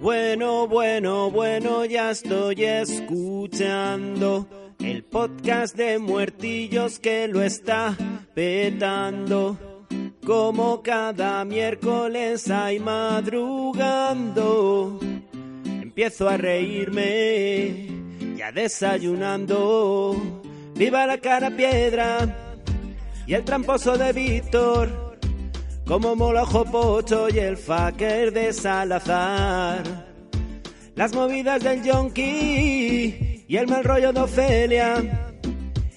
Bueno, bueno, bueno, ya estoy escuchando el podcast de muertillos que lo está petando. Como cada miércoles hay madrugando. Empiezo a reírme, ya desayunando. Viva la cara piedra y el tramposo de Víctor. Como Molojo Pocho y el fucker de Salazar. Las movidas del yonki y el mal rollo de Ofelia.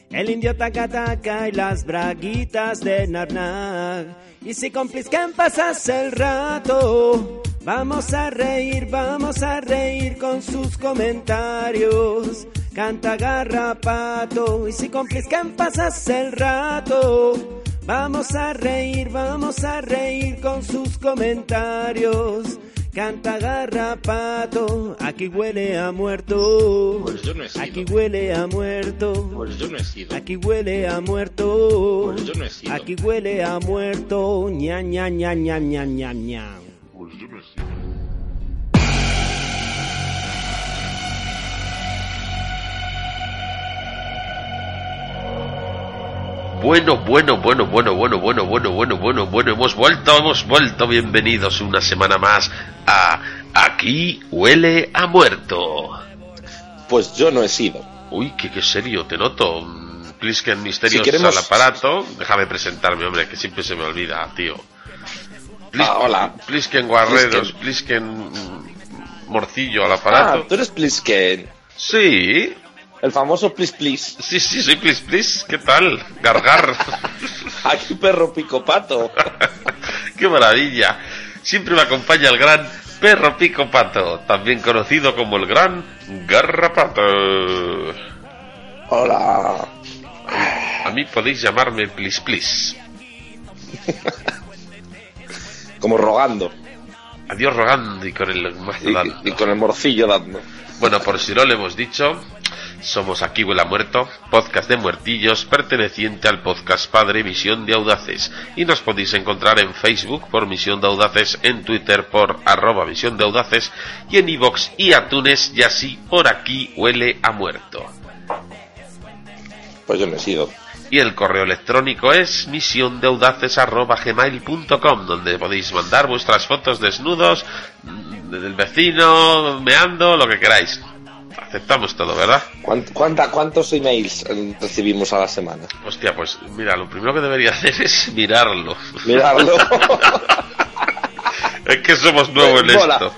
El indio taca taca y las braguitas de Narnag. Y si compliscan pasas el rato, vamos a reír, vamos a reír con sus comentarios. Canta garrapato y si compliscan pasas el rato. Vamos a reír, vamos a reír con sus comentarios. Canta garrapato, aquí huele a muerto. Pues yo no he sido. Aquí huele a muerto. Pues yo no he sido. Aquí huele a muerto. Pues yo no he sido. Aquí huele a muerto. ña ña ña ña ña ña ña. Pues yo no he sido. Bueno, bueno, bueno, bueno, bueno, bueno, bueno, bueno, bueno, bueno, hemos vuelto, hemos vuelto, bienvenidos una semana más a Aquí huele a muerto. Pues yo no he sido. Uy, qué, qué serio, te noto. Plisken Misterios Si queremos- al aparato. Déjame presentarme, hombre, que siempre se me olvida, tío. Plis- Ah, hola. Plisken Guarreros, Plisken Morcillo al aparato. Ah, tú eres Plisken. Sí, El famoso Plis Plis. sí, sí, soy Plis Plis. ¿Qué tal? Gargar. Aquí perro picopato. ¡Qué maravilla! Siempre me acompaña el gran perro pico pato, también conocido como el gran garrapato. Hola. A mí podéis llamarme Plis Plis. Como rogando. Adiós rogando y con el mazo Y, dando. y con el morcillo dando. Bueno, por si no lo hemos dicho, somos Aquí Huele a Muerto, podcast de muertillos perteneciente al podcast Padre Misión de Audaces. Y nos podéis encontrar en Facebook por Misión de Audaces, en Twitter por arroba Misión de Audaces y en iVox y Atunes y así por Aquí Huele a Muerto. Pues yo no he sido. Y el correo electrónico es misiondeaudaces.gmail.com donde podéis mandar vuestras fotos desnudos, mm, del vecino, meando, lo que queráis. Aceptamos todo, ¿verdad? ¿Cuánt- cuánta- ¿Cuántos emails recibimos a la semana? Hostia, pues mira, lo primero que debería hacer es mirarlo. Miradlo. Es que somos nuevos en esto.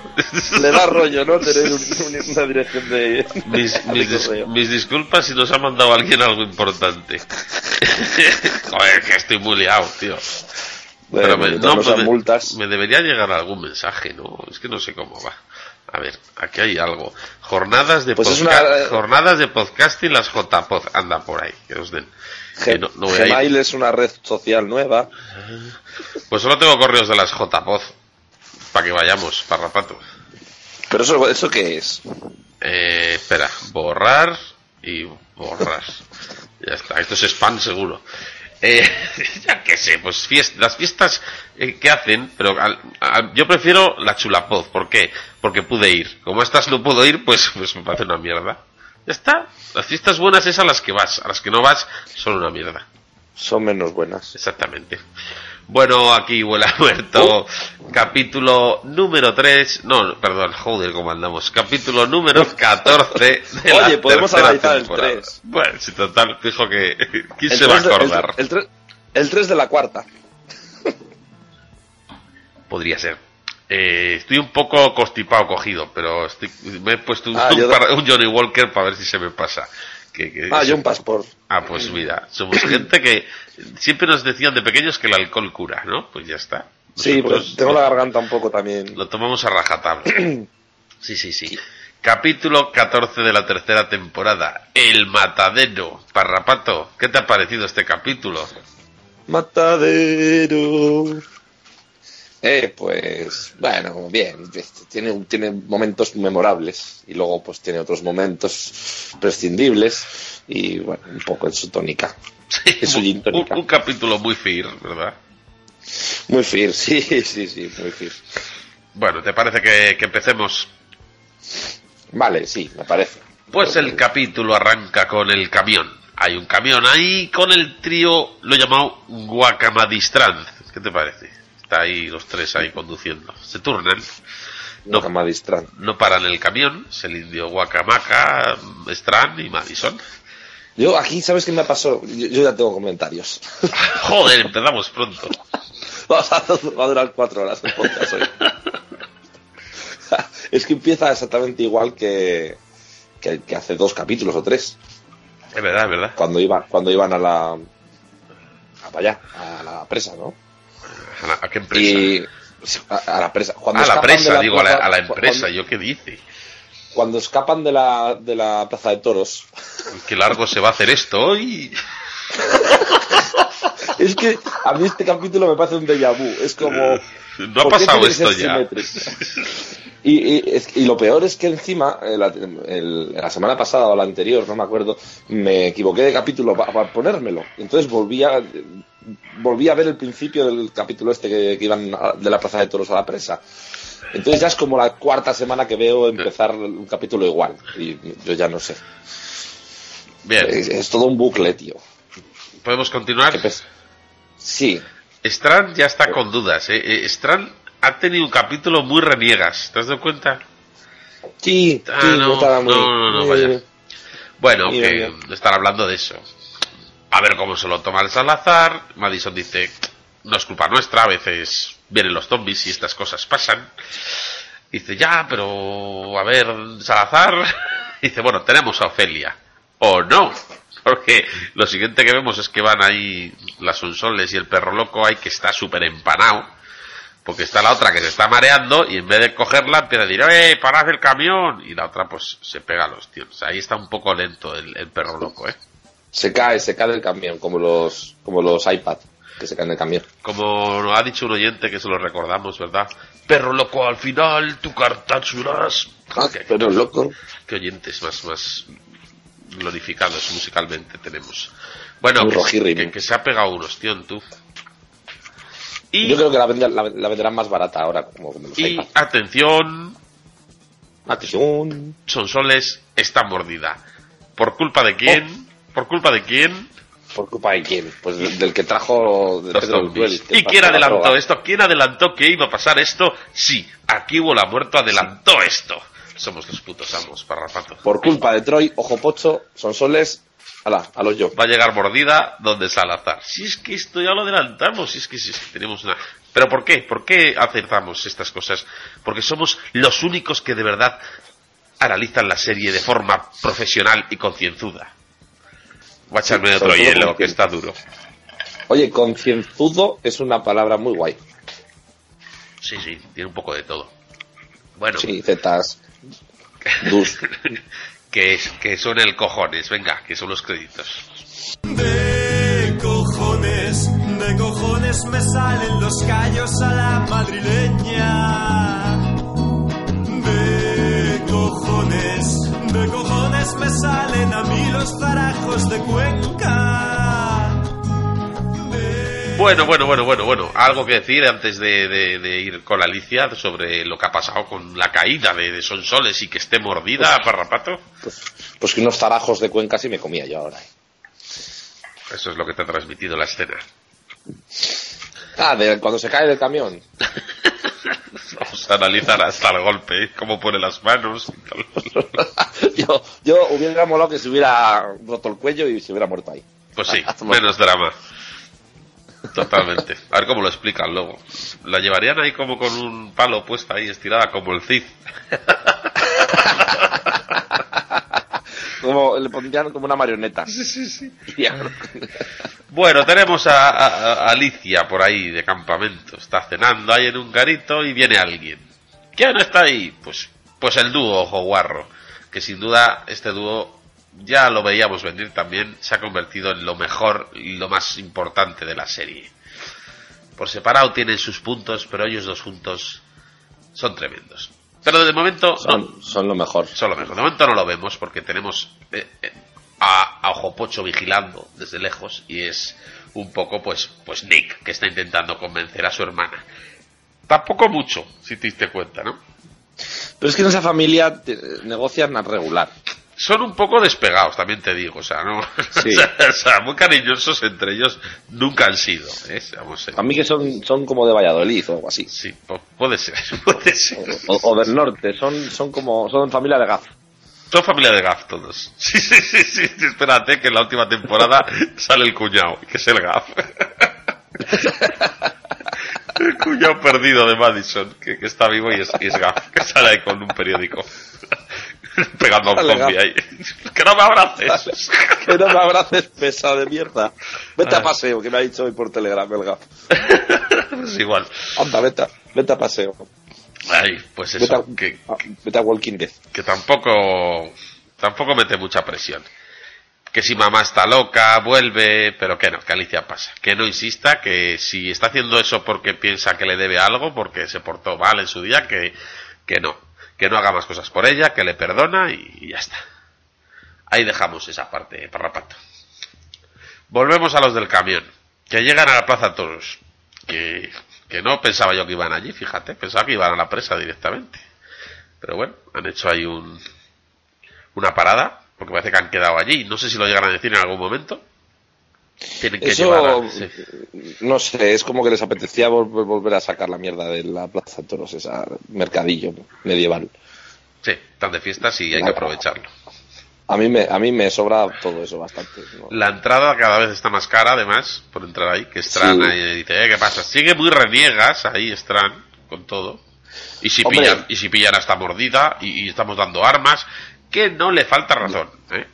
Le da rollo, ¿no? Tener un- un- una dirección de, Mis, mis dis- mis disculpas si nos ha mandado alguien algo importante. Joder, que estoy muy liado, tío. Pero me, no, sean me- multas. me debería llegar algún mensaje, ¿no? Es que no sé cómo va. A ver, aquí hay algo. Jornadas de, Pues una- jornadas de podcasting, las JPod. Anda por ahí, que os den. Que no- no. Gmail es una red social nueva. Pues solo tengo correos de las JPod. Para que vayamos, parrapato. Pero eso, ¿eso qué es? Eh, espera, borrar y borrar. ya está, esto es spam seguro. Eh, ya que sé, pues fiest- las fiestas eh, que hacen, pero al- al- yo prefiero la chulapod. ¿Por qué? Porque pude ir. Como a estas no puedo ir, pues, pues me parece una mierda. Ya está. Las fiestas buenas es a las que vas. A las que no vas son una mierda. Son menos buenas. Exactamente. Bueno, aquí huele a muerto. Capítulo número 3. No, perdón, joder, cómo andamos. Capítulo número 14 de la Oye, podemos analizar el temporada. 3. Bueno, si total, fijo que. ¿Quién El se va a de- el- acordar? El, tre- el 3 de la cuarta. Podría ser. Eh, estoy un poco constipado cogido, pero estoy- me he puesto un, Ah, un un Johnny Walker para ver si se me pasa. Que, que- Ah, yo un pasport. Ah, pues mira, somos gente que siempre nos decían de pequeños que el alcohol cura, ¿no? Pues ya está. Sí, pues tengo lo- la garganta un poco también. Lo tomamos a rajatabla. Sí, sí, sí. Capítulo 14 de la tercera temporada. El matadero. Parrapato, ¿qué te ha parecido este capítulo? Matadero. Eh, pues, bueno, bien. este, Tiene, tiene momentos memorables y luego pues tiene otros momentos prescindibles y bueno, un poco en su tónica. Sí, Es su gin un, tónica. un capítulo muy fir, ¿verdad? Muy fir, sí, sí, sí, muy fir. Bueno, ¿te parece que, que empecemos? Vale, sí, me parece. Pues el capítulo arranca con el camión. Hay un camión ahí con el trío, lo he llamado Guacamadistrand. ¿Qué te parece? Está ahí los tres ahí conduciendo. Se turnan. No, no paran el camión. Es el indio Guacamaca, Strand y Madison. Yo aquí, ¿sabes qué me pasó? Yo, yo ya tengo comentarios. Joder, empezamos pronto. Vamos a, va a durar cuatro horas el podcast hoy. es que empieza exactamente igual que, que, que hace dos capítulos o tres. Es verdad, es verdad. Cuando, iba, cuando iban a la. a para allá, a la presa, ¿no? ¿A, qué empresa? Y. A, a la presa. Cuando a la presa, digo, a la, plaza- a la empresa. Cuando, ¿Yo qué dice? cuando escapan de la, de la plaza de toros. Qué largo se va a hacer esto hoy. Es que a mí este capítulo me parece un déjà vu. Es como. No ha ¿por qué pasado esto ya. Y, y, es- y lo peor es que encima, eh, la, el- la semana pasada o la anterior, no me acuerdo, me equivoqué de capítulo para ponérmelo. Entonces volví a, volví a ver el principio del capítulo este que, que iban a- de la plaza de toros a la presa. Entonces ya es como la cuarta semana que veo empezar un capítulo igual. Y yo ya no sé. Bien, Es, es todo un bucle, tío. ¿podemos continuar? Sí, Strand ya está con dudas. ¿eh? Eh, Strand ha tenido un capítulo muy reniegas. ¿Te has dado cuenta? sí, Ah, sí, no, estaba muy- no, no, no, vaya. Bueno, que están hablando de eso. A ver cómo se lo toma el Salazar. Madison dice, no es culpa nuestra, a veces vienen los zombies y estas cosas pasan. Dice, ya, pero a ver, Salazar. Dice, bueno, tenemos a Ofelia. O no. Porque lo siguiente que vemos es que van ahí las Sonsoles y el perro loco ahí que está súper empanado. Porque está la otra que se está mareando y en vez de cogerla empieza a decir, ¡eh, parad el camión! Y la otra pues se pega a los tíos. Ahí está un poco lento el, el perro loco, ¿eh? Se cae, se cae del camión, como los, como los iPad que se caen del camión. Como ha dicho un oyente que se lo recordamos, ¿verdad? Perro loco, al final tu carta churras. ¿Qué, Pero loco. qué oyentes más, más glorificados musicalmente tenemos. Bueno, que, que- que se ha pegado un ostión, tú. Y, Yo creo que la, vende- la, la venderán más barata ahora, como, y iPad. atención, Atención. Sonsoles está mordida. ¿Por culpa de quién? ¿Por culpa de quién? ¿Por culpa de quién? Pues del, del que trajo de Los Pedro que ¿Y quién la adelantó esto? ¿Quién adelantó que iba a pasar esto? Sí, aquí hubo la muerto, adelantó esto. Somos los putos amos, parrapato. Por culpa de Troy, Ojo Pocho, son soles. Ala, a los yo. Va a llegar mordida donde Salazar. Si es que esto ya lo adelantamos, si es que, si es que tenemos una... ¿Pero por qué? ¿Por qué acertamos estas cosas? Porque somos los únicos que de verdad analizan la serie de forma profesional y concienzuda. Voy a echarme Sí, otro hielo, que está duro. Oye, concienzudo es una palabra muy guay. Sí, sí, tiene un poco de todo. Bueno, Sí, zetas. Dus. Que, que son el cojones, venga, que son los créditos. De cojones, de cojones me salen los callos a la madrileña. De cojones, de cojones me salen a mí los zarajos de Cuenca. Bueno, bueno, bueno, bueno, bueno. Algo que decir antes de, de- de ir con Alicia sobre lo que ha pasado con la caída de, de Sonsoles y que esté mordida, parrapato. Pues que unos zarajos de Cuenca sí me comía yo ahora. Eso es lo que te ha transmitido la escena. Ah, de cuando se cae del camión. Vamos a analizar hasta el golpe, ¿eh? cómo pone las manos y tal. yo, yo hubiera molado que se hubiera roto el cuello y se hubiera muerto ahí. Pues sí, menos drama. Totalmente. A ver cómo lo explican luego. La llevarían ahí como con un palo puesta ahí estirada como el Cid. Como, le pondrían como una marioneta. Bueno, tenemos a, a- a Alicia por ahí de campamento. Está cenando ahí en un garito y viene alguien. ¿Quién está ahí? Pues, pues el dúo Ojo Guarro. Que sin duda este dúo ya lo veíamos venir también. Se ha convertido en lo mejor y lo más importante de la serie. Por separado tienen sus puntos, pero ellos dos juntos son tremendos. Pero de momento no, Son, son lo mejor. son lo mejor. De momento no lo vemos porque tenemos eh, eh, a, a Ojo Pocho vigilando desde lejos y es un poco pues pues Nick que está intentando convencer a su hermana. Tampoco mucho, si te diste cuenta, ¿no? Pero es que en esa familia te- negocian a regular. Son un poco despegados, también te digo, o sea, ¿no? Sí. o, sea, muy cariñosos entre ellos nunca han sido, ¿eh? Vamos, eh. A mí que son, son como de Valladolid o algo así. Sí, pu- puede ser, puede ser. O, o del norte, son, son como, son familia de gaf. Son familia de Gaf todos. Sí, sí, sí, sí, sí, espérate que en la última temporada sale el cuñado, que es el Gaf. El cuñado perdido de Madison, que, que está vivo y es, y es Gaf, que sale ahí con un periódico. Pegando a un zombie ahí. Que no me abraces. Que no me abraces pesado de mierda. Vete Ah. a paseo, que me ha dicho hoy por Telegram el gaf. Es igual. Anda, vete, vete a paseo. Ahí, pues Vete a, eso, que, a- vete a Walking Dead. que tampoco tampoco mete mucha presión. Que si mamá está loca, vuelve, pero que no, que Alicia pasa. Que no insista, que si está haciendo eso porque piensa que le debe algo, porque se portó mal en su día, que, que no. Que no haga más cosas por ella, que le perdona y, ya está. Ahí dejamos esa parte, parrapato. Volvemos a los del camión, que llegan a la Plaza Toros. Que, que no pensaba yo que iban allí, fíjate, pensaba que iban a la presa directamente. Pero bueno, han hecho ahí un, una parada, porque parece que han quedado allí. No sé si lo llegan a decir en algún momento. Tienen que Eso, llevar a- sí. no sé, es como que les apetecía vol- volver a sacar la mierda de la Plaza de Toros, esa mercadillo medieval. Sí, están de fiestas y hay que aprovecharlo. A mí me, a mí me sobra todo eso bastante. ¿no? La entrada cada vez está más cara, además, por entrar ahí. Que Stran Sí. ahí dice, eh, ¿qué pasa? Sigue muy reniegas ahí, Stran, con todo. Y si, Hombre. pillan, y si pillan hasta mordida y, y estamos dando armas, que no le falta razón. ¿eh?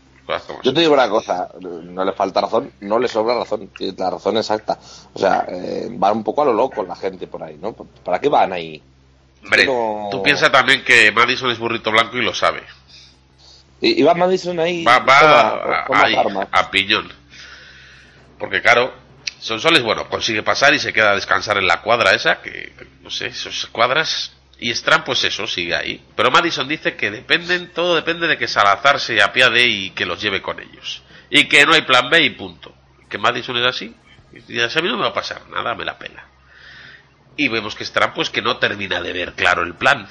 Yo te digo una cosa, no le falta razón, no le sobra razón, que la razón exacta. O sea, eh, van un poco a lo loco la gente por ahí, ¿no? ¿Para qué van ahí? Hombre, no- tú piensas también que Madison es burrito blanco y lo sabe. Y, y va Madison ahí va, va toma- a, toma ahí, a piñón. Porque claro, Sonsoles, bueno, consigue pasar y se queda a descansar en la cuadra esa, que no sé, esas cuadras. Y Stran, pues eso, sigue ahí. Pero Madison dice que dependen, todo depende de que Salazar se apiade y que los lleve con ellos. Y que no hay plan B y punto. Que Madison es así. Y a mí no me va a pasar nada, me la pela. Y vemos que Stran, pues que no termina de ver claro el plan.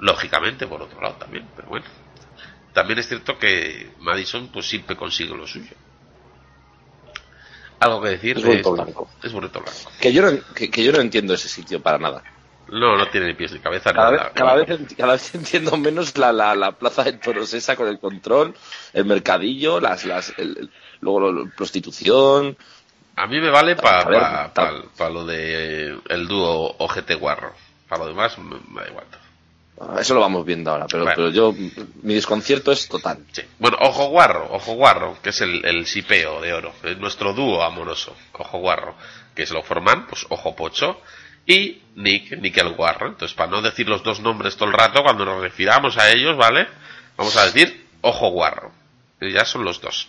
Lógicamente, por otro lado también, pero bueno. También es cierto que Madison pues siempre consigue lo suyo. ¿Algo que decir? Es de esto? blanco. Es burrito blanco. Que yo, no, que, que yo no entiendo ese sitio para nada. No, no tiene ni pies ni cabeza. Cada, nada. vez, cada, vez, cada vez entiendo menos la, la, la plaza de toros esa con el control, el mercadillo, las, las, el- el- luego lo- prostitución. A mí me vale para A ver, ta- lo de el dúo OGT Guarro. Para lo demás me, me da igual. Ah, Eso lo vamos viendo ahora, pero, Bueno. pero yo, mi desconcierto es total. Sí. Bueno, Ojo Guarro, Ojo Guarro, que es el, el sipeo de oro, es nuestro dúo amoroso, Ojo Guarro, que se lo forman, pues Ojo Pocho y Nick, Nick el Guarro. Entonces, para no decir los dos nombres todo el rato, cuando nos refiramos a ellos, ¿vale? Vamos a decir Ojo Guarro. Y ya son los dos.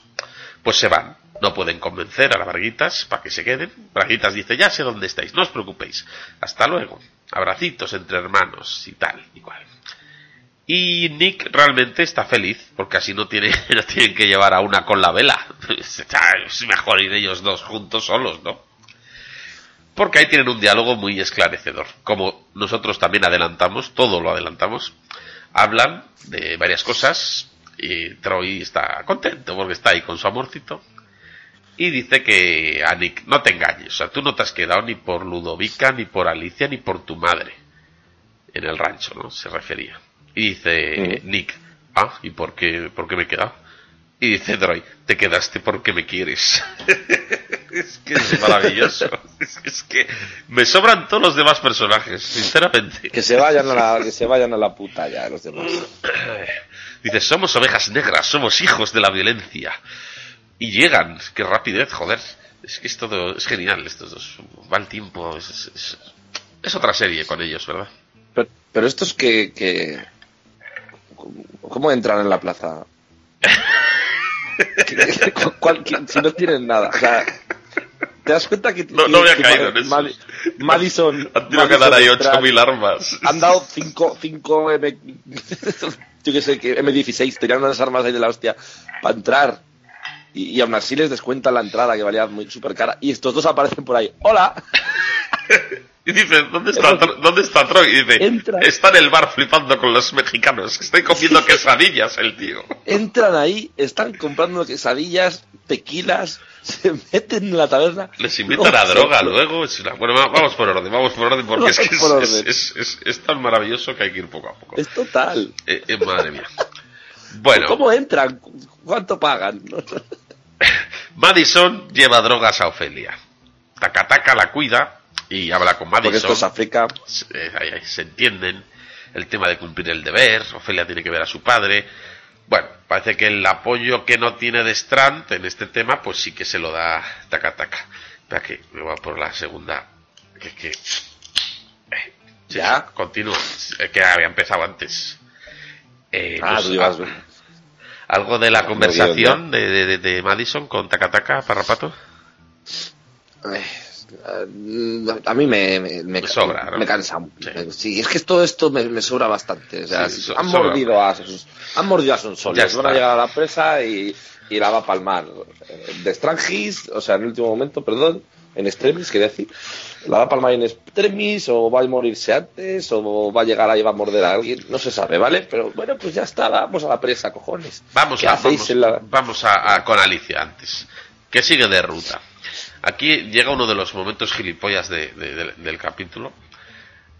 Pues se van. No pueden convencer a las Braguitas para que se queden. Braguitas dice, ya sé dónde estáis, no os preocupéis. Hasta luego. Abracitos entre hermanos y tal y cual. Y Nick realmente está feliz, porque así no, tiene, no tienen que llevar a una con la vela. Es mejor ir ellos dos juntos solos, ¿no? Porque ahí tienen un diálogo muy esclarecedor. Como nosotros también adelantamos, todo lo adelantamos, hablan de varias cosas y Troy está contento porque está ahí con su amorcito. Y dice que a Nick, no te engañes, o sea, tú no te has quedado ni por Ludovica, ni por Alicia, ni por tu madre. En el rancho, ¿no? Se refería. Y dice Ujú. Nick, ah, ¿y por qué, por qué me he quedado? Y dice Troy, te quedaste porque me quieres. es que es maravilloso. es, es que me sobran todos los demás personajes, sinceramente. Que se vayan a la, que se vayan a la puta ya los demás. Dice, somos ovejas negras, somos hijos de la violencia. Y llegan, qué rapidez, joder. Es que es todo, es genial, estos dos. Va el tiempo, es, es- es- es otra serie con ellos, ¿verdad? Pero, pero estos que, que... ¿Cómo entran en la plaza? ¿Qué- qué- cu- cuál- qué- si no tienen nada. O sea, ¿te das cuenta que... No- que- no había que caído en eso. Madi- Madison... Han tenido que dar ahí entra- 8.000 armas. Han dado 5 cinco M... Yo que sé, que M16, tenían unas armas ahí de la hostia para entrar. Y, y aún así les descuentan la entrada que valía muy súper cara. Y estos dos aparecen por ahí. ¡Hola! Y dice, ¿dónde está, ¿dónde está Troy? Y dice, Entra. está en el bar flipando con los mexicanos. Estoy comiendo quesadillas el tío. Entran ahí, están comprando quesadillas, tequilas, se meten en la taberna. Les invitan a No, droga se- luego. es una- Bueno, va- vamos por orden, vamos por orden, porque es que es, por es- es- es tan maravilloso que hay que ir poco a poco. Es total. Eh, eh, madre mía. Bueno, ¿Cómo entran? ¿Cuánto pagan? Madison lleva drogas a Ofelia. Takataka la cuida y habla con Porque Madison. esto es África. se, eh, se entienden el tema de cumplir el deber, Ofelia tiene que ver a su padre. Bueno, parece que el apoyo que no tiene de Strand en este tema, pues sí que se lo da Takataka. Espera que me voy por la segunda. Que, que... eh, sí, ¿Ya? Continúa. Es que había empezado antes. Eh, Ah, pues, tú ibas- ah, algo de la conversación de, de- de- de Madison con Takataka, Parrapato. Eh, A mí me, me, me, sobra, ¿no? me cansa. Sí. Es que todo esto me, me sobra bastante. O sea, Sí, so- han, sobra. mordido a, han mordido a Sonsoles. Ya Van está. a llegar a la presa y, y la va a palmar. Eh, De Strangis, o sea, en el último momento, perdón, en extremis, quería decir. La va a palmar en extremis, o va a morirse antes, o va a llegar ahí y va a morder a alguien. No se sabe, ¿vale? Pero bueno, pues ya está, vamos a la presa, cojones. Vamos, ¿Qué a, vamos, la- vamos a, a- con Alicia antes, que sigue de ruta. Aquí llega uno de los momentos gilipollas de- de- del- del capítulo,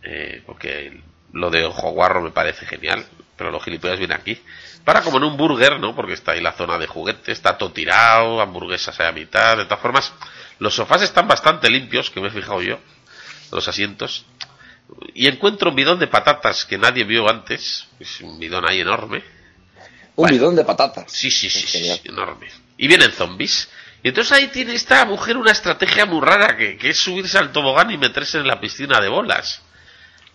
eh, porque lo de Ojo Guarro me parece genial, pero los gilipollas vienen aquí. Para como en un burger, ¿no? Porque está ahí la zona de juguete, está todo tirado, hamburguesas a mitad, de todas formas, los sofás están bastante limpios, que me he fijado yo, los asientos. Y encuentro un bidón de patatas que nadie vio antes, es un bidón ahí enorme, Un Bueno. bidón de patatas. Sí, sí, sí, sí, enorme. Y vienen zombies. Y entonces ahí tiene esta mujer una estrategia muy rara que, que es subirse al tobogán y meterse en la piscina de bolas.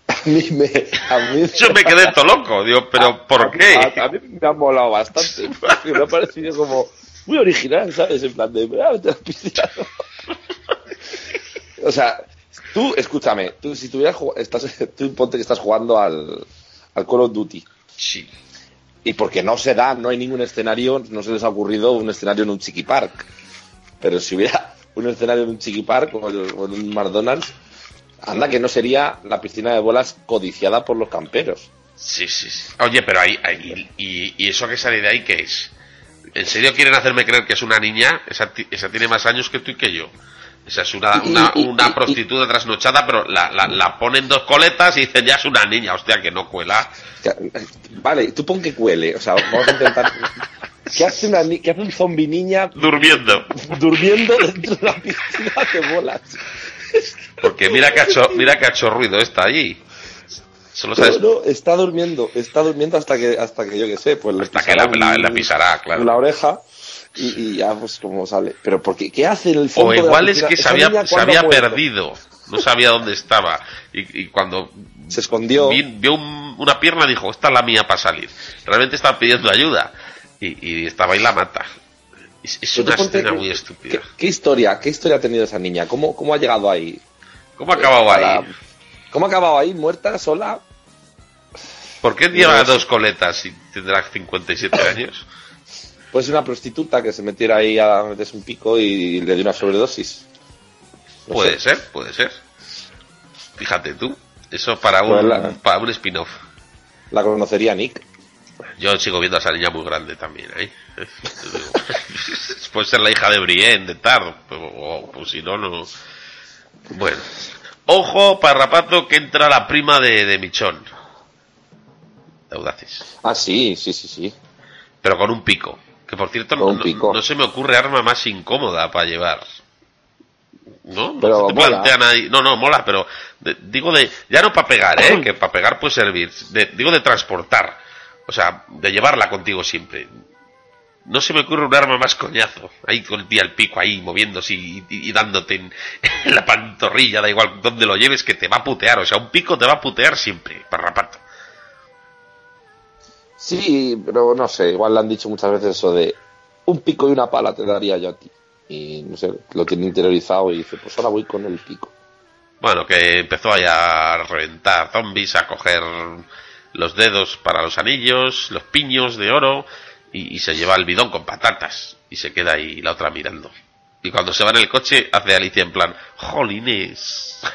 A mí me. A mí Yo me quedé todo loco, digo, pero ¿por qué? A, mí me ha molado bastante. porque me ha parecido como muy original, ¿sabes? En plan de. "Ah, la piscina". o sea, tú, escúchame, tú si tuvieras estás, tú ponte que estás jugando al, al Call of Duty. Sí. Y porque no se da, no hay ningún escenario, no se les ha ocurrido un escenario en un Chiqui Park. Pero si hubiera un escenario en un Chiqui Park o en o en un McDonald's, anda que no sería la piscina de bolas codiciada por los camperos. Sí, sí, sí. Oye, pero ahí, ahí y, y eso que sale de ahí, ¿qué es? ¿En serio quieren hacerme creer que es una niña? Esa, esa tiene más años que tú y que yo. Esa es una, una, prostituta trasnochada, pero la, la, la ponen dos coletas y dicen ya es una niña. Hostia, que no cuela. Vale, tú pon que cuele. O sea, vamos a intentar. ¿Qué hace, una, qué hace un zombi niña Durmiendo. durmiendo dentro de la piscina de bolas? Porque mira que ha hecho, mira que ha hecho ruido esta allí. Solo No, sabes no, está durmiendo, está durmiendo hasta que, hasta que yo que sé, pues hasta que la, pisará la- la pisará, claro. la oreja y, y ya pues como sale. Pero porque qué hace en el fondo O de la igual es que se había, se ¿cuándo había perdido. No sabía dónde estaba. Y, y cuando Se escondió. vi- vio un- una pierna dijo, esta es la mía para salir. Realmente estaba pidiendo ayuda. Y, y estaba ahí la mata. Es, una escena que- muy estúpida. ¿Qué, qué historia, qué historia ha tenido esa niña? ¿Cómo, cómo ha llegado ahí? ¿Cómo ha acabado ahí? ¿Cómo ha acabado ahí? ¿Muerta, sola? ¿Por qué lleva sé. dos coletas y tendrá 57 años? Puede ser una prostituta que se metiera ahí a meterse un pico y le dio una sobredosis. No Puede sé. ser, puede ser. Fíjate tú. Eso para Pues un, la- para un spin-off. La conocería Nick. Yo sigo viendo a esa niña muy grande también, ¿eh? Puede ser la hija de Brienne, de Tard, o pues si no, no... Bueno. Ojo, parrapato, que entra la prima de, de Michón. De. Ah, sí, sí, sí, sí. Pero con un pico. Que por cierto, no, pico. no se me ocurre arma más incómoda para llevar. ¿No? No Pero se te mola. plantean ahí- No, no, mola, pero de- digo de. Ya no para pegar, ¿eh? que para pegar puede servir. De- digo de transportar. O sea, de llevarla contigo siempre. No se me ocurre un arma más coñazo. Ahí con el, el pico ahí moviéndose y, y- y dándote en, en la pantorrilla, da igual donde lo lleves, que te va a putear. O sea, un pico te va a putear siempre, parrapato. Sí, pero no sé, igual le han dicho muchas veces eso de un pico y una pala te daría yo a ti. Y no sé, lo tiene interiorizado y dice, pues ahora voy con el pico. Bueno, que empezó ahí a reventar zombies, a coger los dedos para los anillos, los piños de oro, y, y se lleva el bidón con patatas. Y se queda ahí la otra mirando. Y cuando se va en el coche, hace Alicia en plan, ¡Jolines!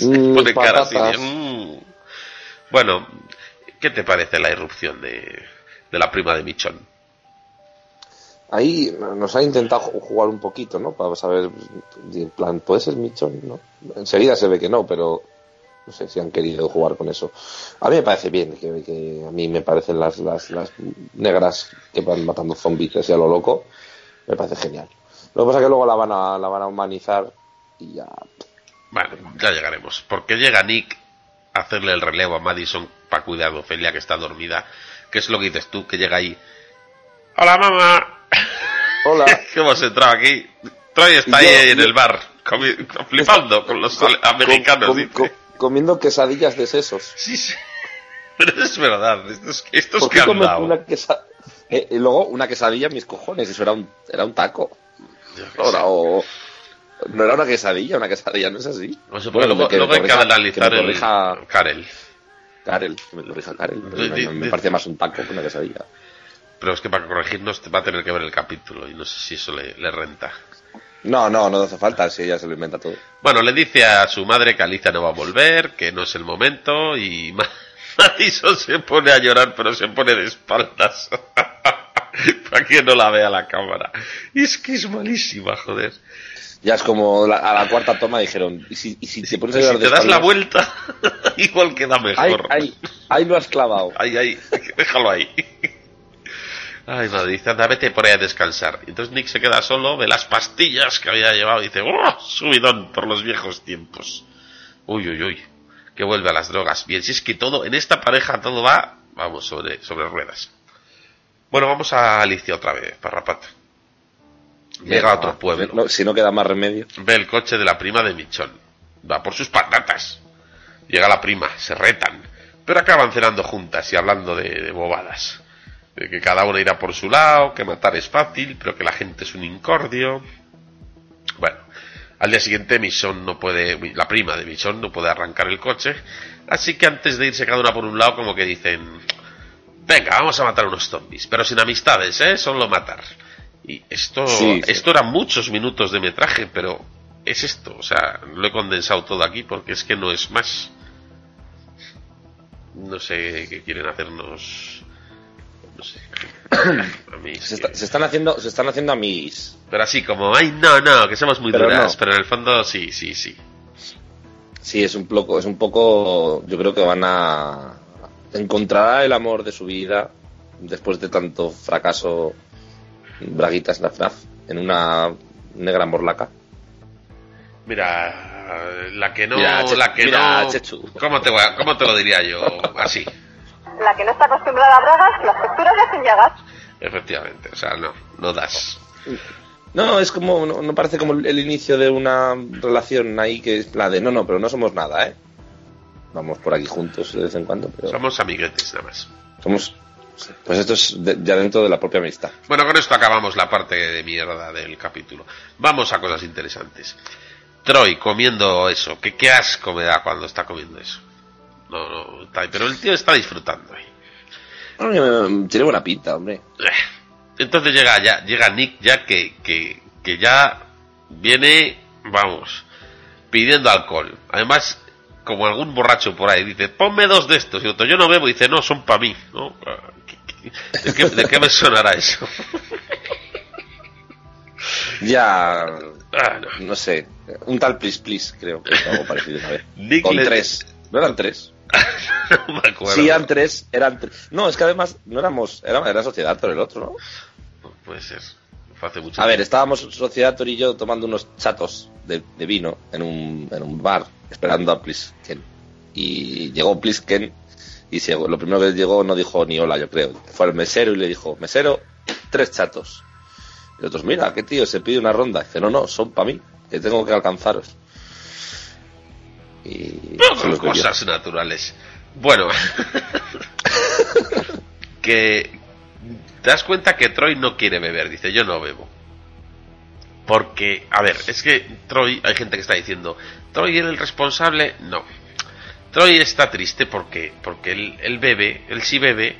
Mm, Pone cara así de. "Mm". Bueno, ¿qué te parece la irrupción de, de la prima de Michón? Ahí nos ha intentado ju- jugar un poquito, ¿no? Para saber, en plan, ¿puede ser Michon? ¿no? Enseguida se ve que no, pero no sé si han querido jugar con eso. A mí me parece bien, que, que a mí me parecen las, las, las negras que van matando zombies así a lo loco, me parece genial. Lo que pasa es que luego la van a, la van a humanizar y ya... Bueno, ya llegaremos. Porque llega Nick a hacerle el relevo a Madison para cuidar de Ofelia que está dormida. Que es lo que dices tú, que llega ahí. Hola mamá. Hola. que hemos entrado aquí. Troy está yo- ahí en yo- el bar, flipando con los americanos. Dice. Comiendo quesadillas de sesos. Sí, sí. Pero es verdad, esto es, esto es ¿Por que una quesadilla? y luego una quesadilla, mis cojones, eso era un, era un taco. Ahora, sé. o, no era una quesadilla, una quesadilla no es así. No sé, Bueno, luego, que luego hay que analizar que el corrija Karel. Karel, me corrija Karel, De- me- de- me, de- parece más un taco que una quesadilla. Pero es que para corregirnos va a tener que ver el capítulo y no sé si eso le, le renta. No, no, no hace falta, si ella se lo inventa todo. Bueno, le dice a su madre que Alicia no va a volver, que no es el momento y Ma- Madison se pone a llorar pero se pone de espaldas para que no la vea la cámara. Y es que es malísima, joder. Ya es como la- a la cuarta toma dijeron, ¿y si, y si te pones a Si te de das la vuelta, igual queda Ahí, mejor. ahí, ahí lo has clavado. Ahí, ahí, déjalo ahí. Ay, madre, dice, anda, vete por ahí a descansar. Y Entonces Nick se queda solo, ve las pastillas que había llevado y dice, ¡oh! Subidón por los viejos tiempos. Uy, uy, uy. Que vuelve a las drogas. Bien, si es que todo, en esta pareja todo va, vamos, sobre, sobre ruedas. Bueno, vamos a Alicia otra vez, Parrapat. Llega a otro pueblo. no, si no queda más remedio. Ve el coche de la prima de Michón. Va por sus patatas. Llega la prima, se retan. Pero acaban cenando juntas y hablando de, de bobadas. De que cada una irá por su lado, que matar es fácil, pero que la gente es un incordio. Bueno, al día siguiente Michón no puede, la prima de Michón no puede arrancar el coche. Así que antes de irse cada una por un lado, como que dicen, venga, vamos a matar unos zombies, pero sin amistades, ¿eh? Solo matar. Y esto, Sí, sí. esto eran muchos minutos de metraje, pero es esto, o sea, lo he condensado todo aquí porque es que no es más. No sé qué quieren hacernos. No sé. A mí Se, que- está- se están haciendo, se están haciendo amiguis. Pero así como, ay, no, no, que somos muy Pero duras, no. pero en el fondo sí, sí, sí. Sí, es un poco, es un poco, yo creo que van a encontrar el amor de su vida después de tanto fracaso braguitas la FNAF en una negra morlaca. Mira, la que no, Mira, la que mira, no, Chechu. ¿cómo te, voy a- ¿cómo te lo diría yo? Así, La que no está acostumbrada a drogas, las texturas le hacen llagas. efectivamente, o sea, no, no das. No, es como, no, no parece como el inicio de una relación ahí que es la de no, no, pero no somos nada, ¿eh? Vamos por aquí juntos de vez en cuando, pero Somos amiguetes nada más. somos, pues esto es de- ya dentro de la propia amistad. Bueno, con esto acabamos la parte de mierda del capítulo. Vamos a cosas interesantes. Troy comiendo eso, ¿qué, qué asco me da cuando está comiendo eso? No, no, está- pero el tío está disfrutando ahí. Mm, Tiene buena pinta, hombre. Entonces llega ya, llega Nick ya que, que, que ya viene, vamos, pidiendo alcohol. Además, como algún borracho por ahí dice, ponme dos de estos. Y otro, yo no bebo. Y dice, no, son para mí. ¿no? ¿Qué- qué- ¿De qué, de qué me sonará eso? Ya, Ah, no. no sé, un tal Please Please, creo que es algo parecido una vez. Nick Con le- tres. ¿No eran tres? no me acuerdo. Sí, eran tres, eran tres. No, es que además no éramos, era, era sociedad por el otro, ¿no? Puede ser. Hace mucho A ver, estábamos sociedad Tor y yo tomando unos chatos de, de vino en un, en un bar, esperando a Plisken. Y llegó Plisken y se- lo primero que llegó no dijo ni hola, yo creo. Fue al mesero y le dijo, mesero, tres chatos. Y otros, mira, qué tío, se pide una ronda. dice, no, no, son para mí, que tengo que alcanzaros. Y cosas naturales. Bueno, que te das cuenta que Troy no quiere beber, dice yo no bebo. Porque, a ver, es que Troy, hay gente que está diciendo, Troy era el responsable, no. Troy está triste porque, porque él, él bebe, él sí bebe,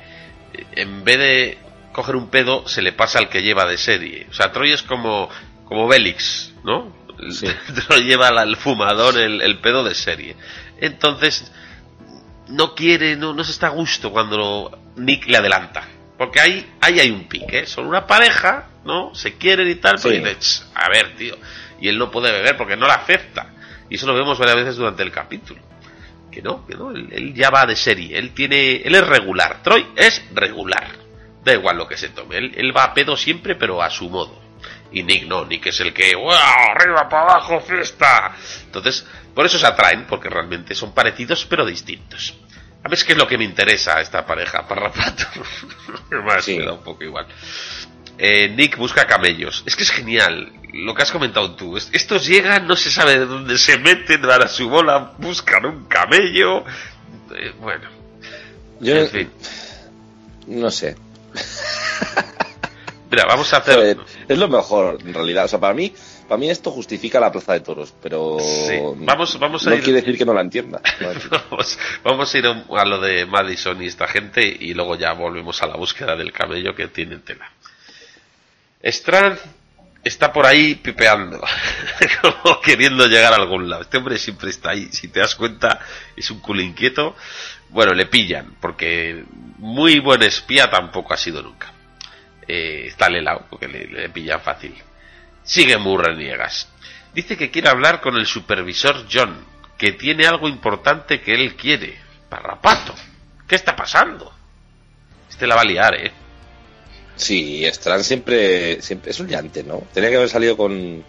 en vez de coger un pedo, se le pasa al que lleva de serie. O sea, Troy es como, como Bélix, ¿no? Sí. Te lo lleva al fumador el, el pedo de serie. Entonces, no quiere, no, no se está a gusto cuando Nick le adelanta. Porque ahí, ahí hay un pique, ¿eh? son una pareja, ¿no? Se quieren y tal, pero Sí. dice, "Ch, a ver, tío. Y él no puede beber porque no le afecta. Y eso lo vemos varias veces durante el capítulo. Que no, que no, él, él ya va de serie, él tiene, él es regular. Troy es regular. Da igual lo que se tome, él, él va a pedo siempre, pero a su modo. Y Nick no, Nick es el que, ¡wow! ¡Arriba, para abajo, fiesta! Entonces, por eso se atraen, porque realmente son parecidos pero distintos. A ver, es que es lo que me interesa a esta pareja, Parrapato. Más Sí. me da un poco igual. Eh, Nick busca camellos. Es que es genial lo que has comentado tú. Es- Estos llegan, no se sabe de dónde se meten, van a su bola, buscan un camello. Eh, bueno, Yo en fin. no sé. Mira, vamos a hacer. Es lo mejor, en realidad. O sea, para mí, para mí esto justifica la plaza de toros, pero Sí, vamos- vamos a no ir- quiere decir que no la entienda. No, Vamos, vamos a ir a lo de Madison y esta gente y luego ya volvemos a la búsqueda del camello que tiene tela. Strand está por ahí pipeando, como queriendo llegar a algún lado. Este hombre siempre está ahí, si te das cuenta, es un culo inquieto. Bueno, le pillan, porque muy buen espía tampoco ha sido nunca. Eh, está al helado, porque le, le pillan fácil. Sigue muy reniegas. Dice que quiere hablar con el supervisor John, que tiene algo importante que él quiere. Parrapato. ¿Qué está pasando? Este la va a liar, ¿eh? Sí, Strand siempre, siempre es un liante, ¿no? Tenía que haber salido con,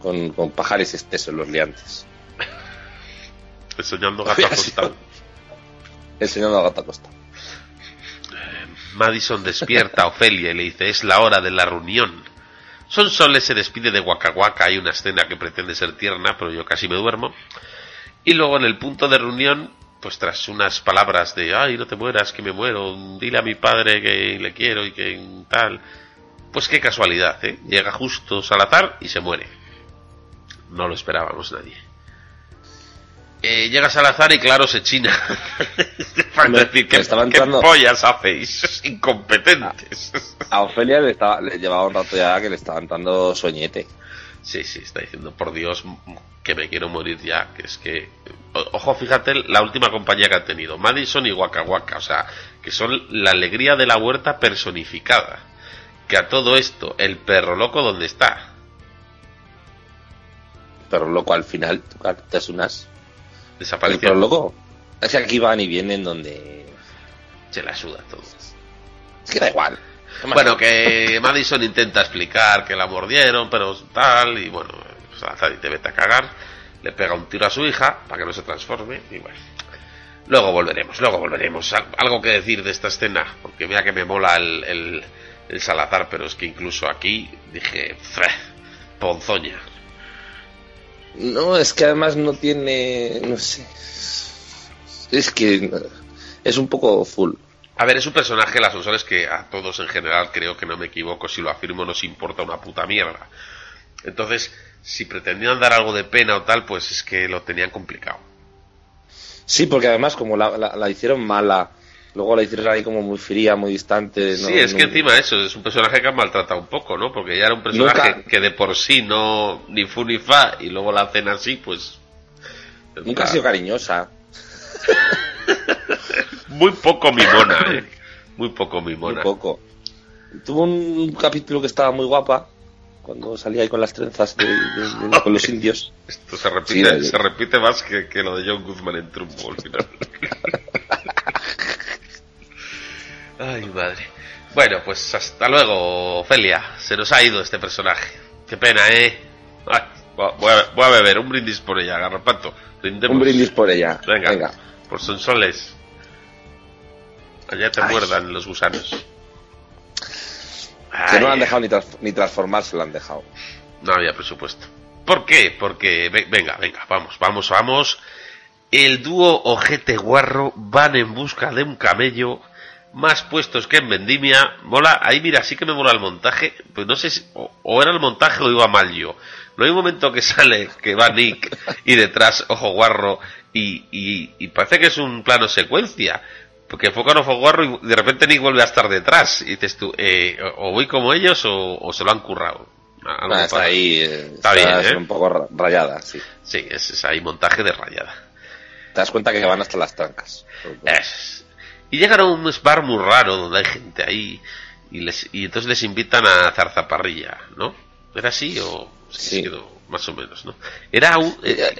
con, con pajares espesos los liantes. Soñando gato Había acostado. Enseñando a Gata Costa. Madison despierta a Ofelia y le dice, es la hora de la reunión. Son Soles se despide de Waka Waka, hay una escena que pretende ser tierna, pero yo casi me duermo. Y luego en el punto de reunión, pues tras unas palabras de, ay, no te mueras, que me muero, dile a mi padre que le quiero y que tal. Pues qué casualidad, ¿eh? Llega justo Salazar y se muere. No lo esperábamos nadie. Eh, llega Salazar y claro, se china. Para Hombre, decir, ¿qué, le estaba qué entrando- pollas hacéis? Incompetentes. A Ofelia le, estaba, le llevaba un rato ya que le estaba entrando soñete. Sí, sí, está diciendo, por Dios, que me quiero morir ya. Que es que. Ojo, fíjate la última compañía que ha tenido: Madison y Waka Waka. O sea, que son la alegría de la huerta personificada. Que a todo esto, el perro loco, ¿dónde está? Pero loco al final, te es unas. El Desapareció. perro loco. Es que aquí van y vienen donde. Se la suda todo. Es que da igual. Bueno, que Madison intenta explicar que la mordieron, pero tal, y bueno, Salazar dice vete a cagar, le pega un tiro a su hija para que no se transforme, y bueno. Luego volveremos, luego volveremos. Al- Algo que decir de esta escena, porque mira que me mola el, el, el Salazar, pero es que incluso aquí dije, "Freh, ponzoña. No, es que además no tiene. No sé. Es que. Es un poco full. A ver, es un personaje, las Sonsoles, que a todos en general, creo que no me equivoco, si lo afirmo, nos importa una puta mierda. Entonces, si pretendían dar algo de pena o tal, pues es que lo tenían complicado. Sí, porque además, como la, la- la hicieron mala, luego la hicieron ahí como muy fría, muy distante. no- sí, es que no- encima eso, es un personaje que han maltratado un poco, ¿no? Porque ya era un personaje Nunca- que de por sí no, ni fu ni fa, y luego la hacen así, pues... Nunca ha sido cariñosa. Muy poco mimona, ¿eh? Muy poco Muy mimona. poco. Tuvo un capítulo que estaba muy guapa, cuando salía ahí con las trenzas de- de- de- con los indios. Esto se repite, Sí, se repite más que, que lo de John Guzman en Trumbo al final. Ay, madre. Bueno, pues hasta luego, Ofelia. Se nos ha ido este personaje. Qué pena, ¿eh? Ay, voy, a, voy a beber un brindis por ella, garrapato. Brindemos. Un brindis por ella. Venga, Venga. Por Sonsoles. Allá te Ay. muerdan los gusanos. Que no la han dejado ni, trans- ni transformarse, la han dejado. No había presupuesto. ¿Por qué? Porque, ve- venga, venga, vamos, vamos, vamos. El dúo Ojete Guarro van en busca de un camello más puestos que en Vendimia. Mola, ahí mira, sí que me mola el montaje. Pues no sé si, o, o era el montaje o iba mal yo. No hay un momento que sale, que va Nick y detrás Ojo Guarro y, y, y parece que es un plano secuencia. Porque enfocan Ojo Guarro y de repente Nick vuelve a estar detrás. Y dices tú, eh, o voy como ellos o, o se lo han currado. Ah, está ahí. eh, Está bien, ¿eh? un poco ra- rayada, sí. Sí, es, es ahí montaje de rayada. Te das cuenta que van hasta las trancas. Es. Y llegan a un bar muy raro donde hay gente ahí y, les, y entonces les invitan a zarzaparrilla, ¿no? ¿Era así o Sí. es que no, más o menos, ¿no? Era un... eh,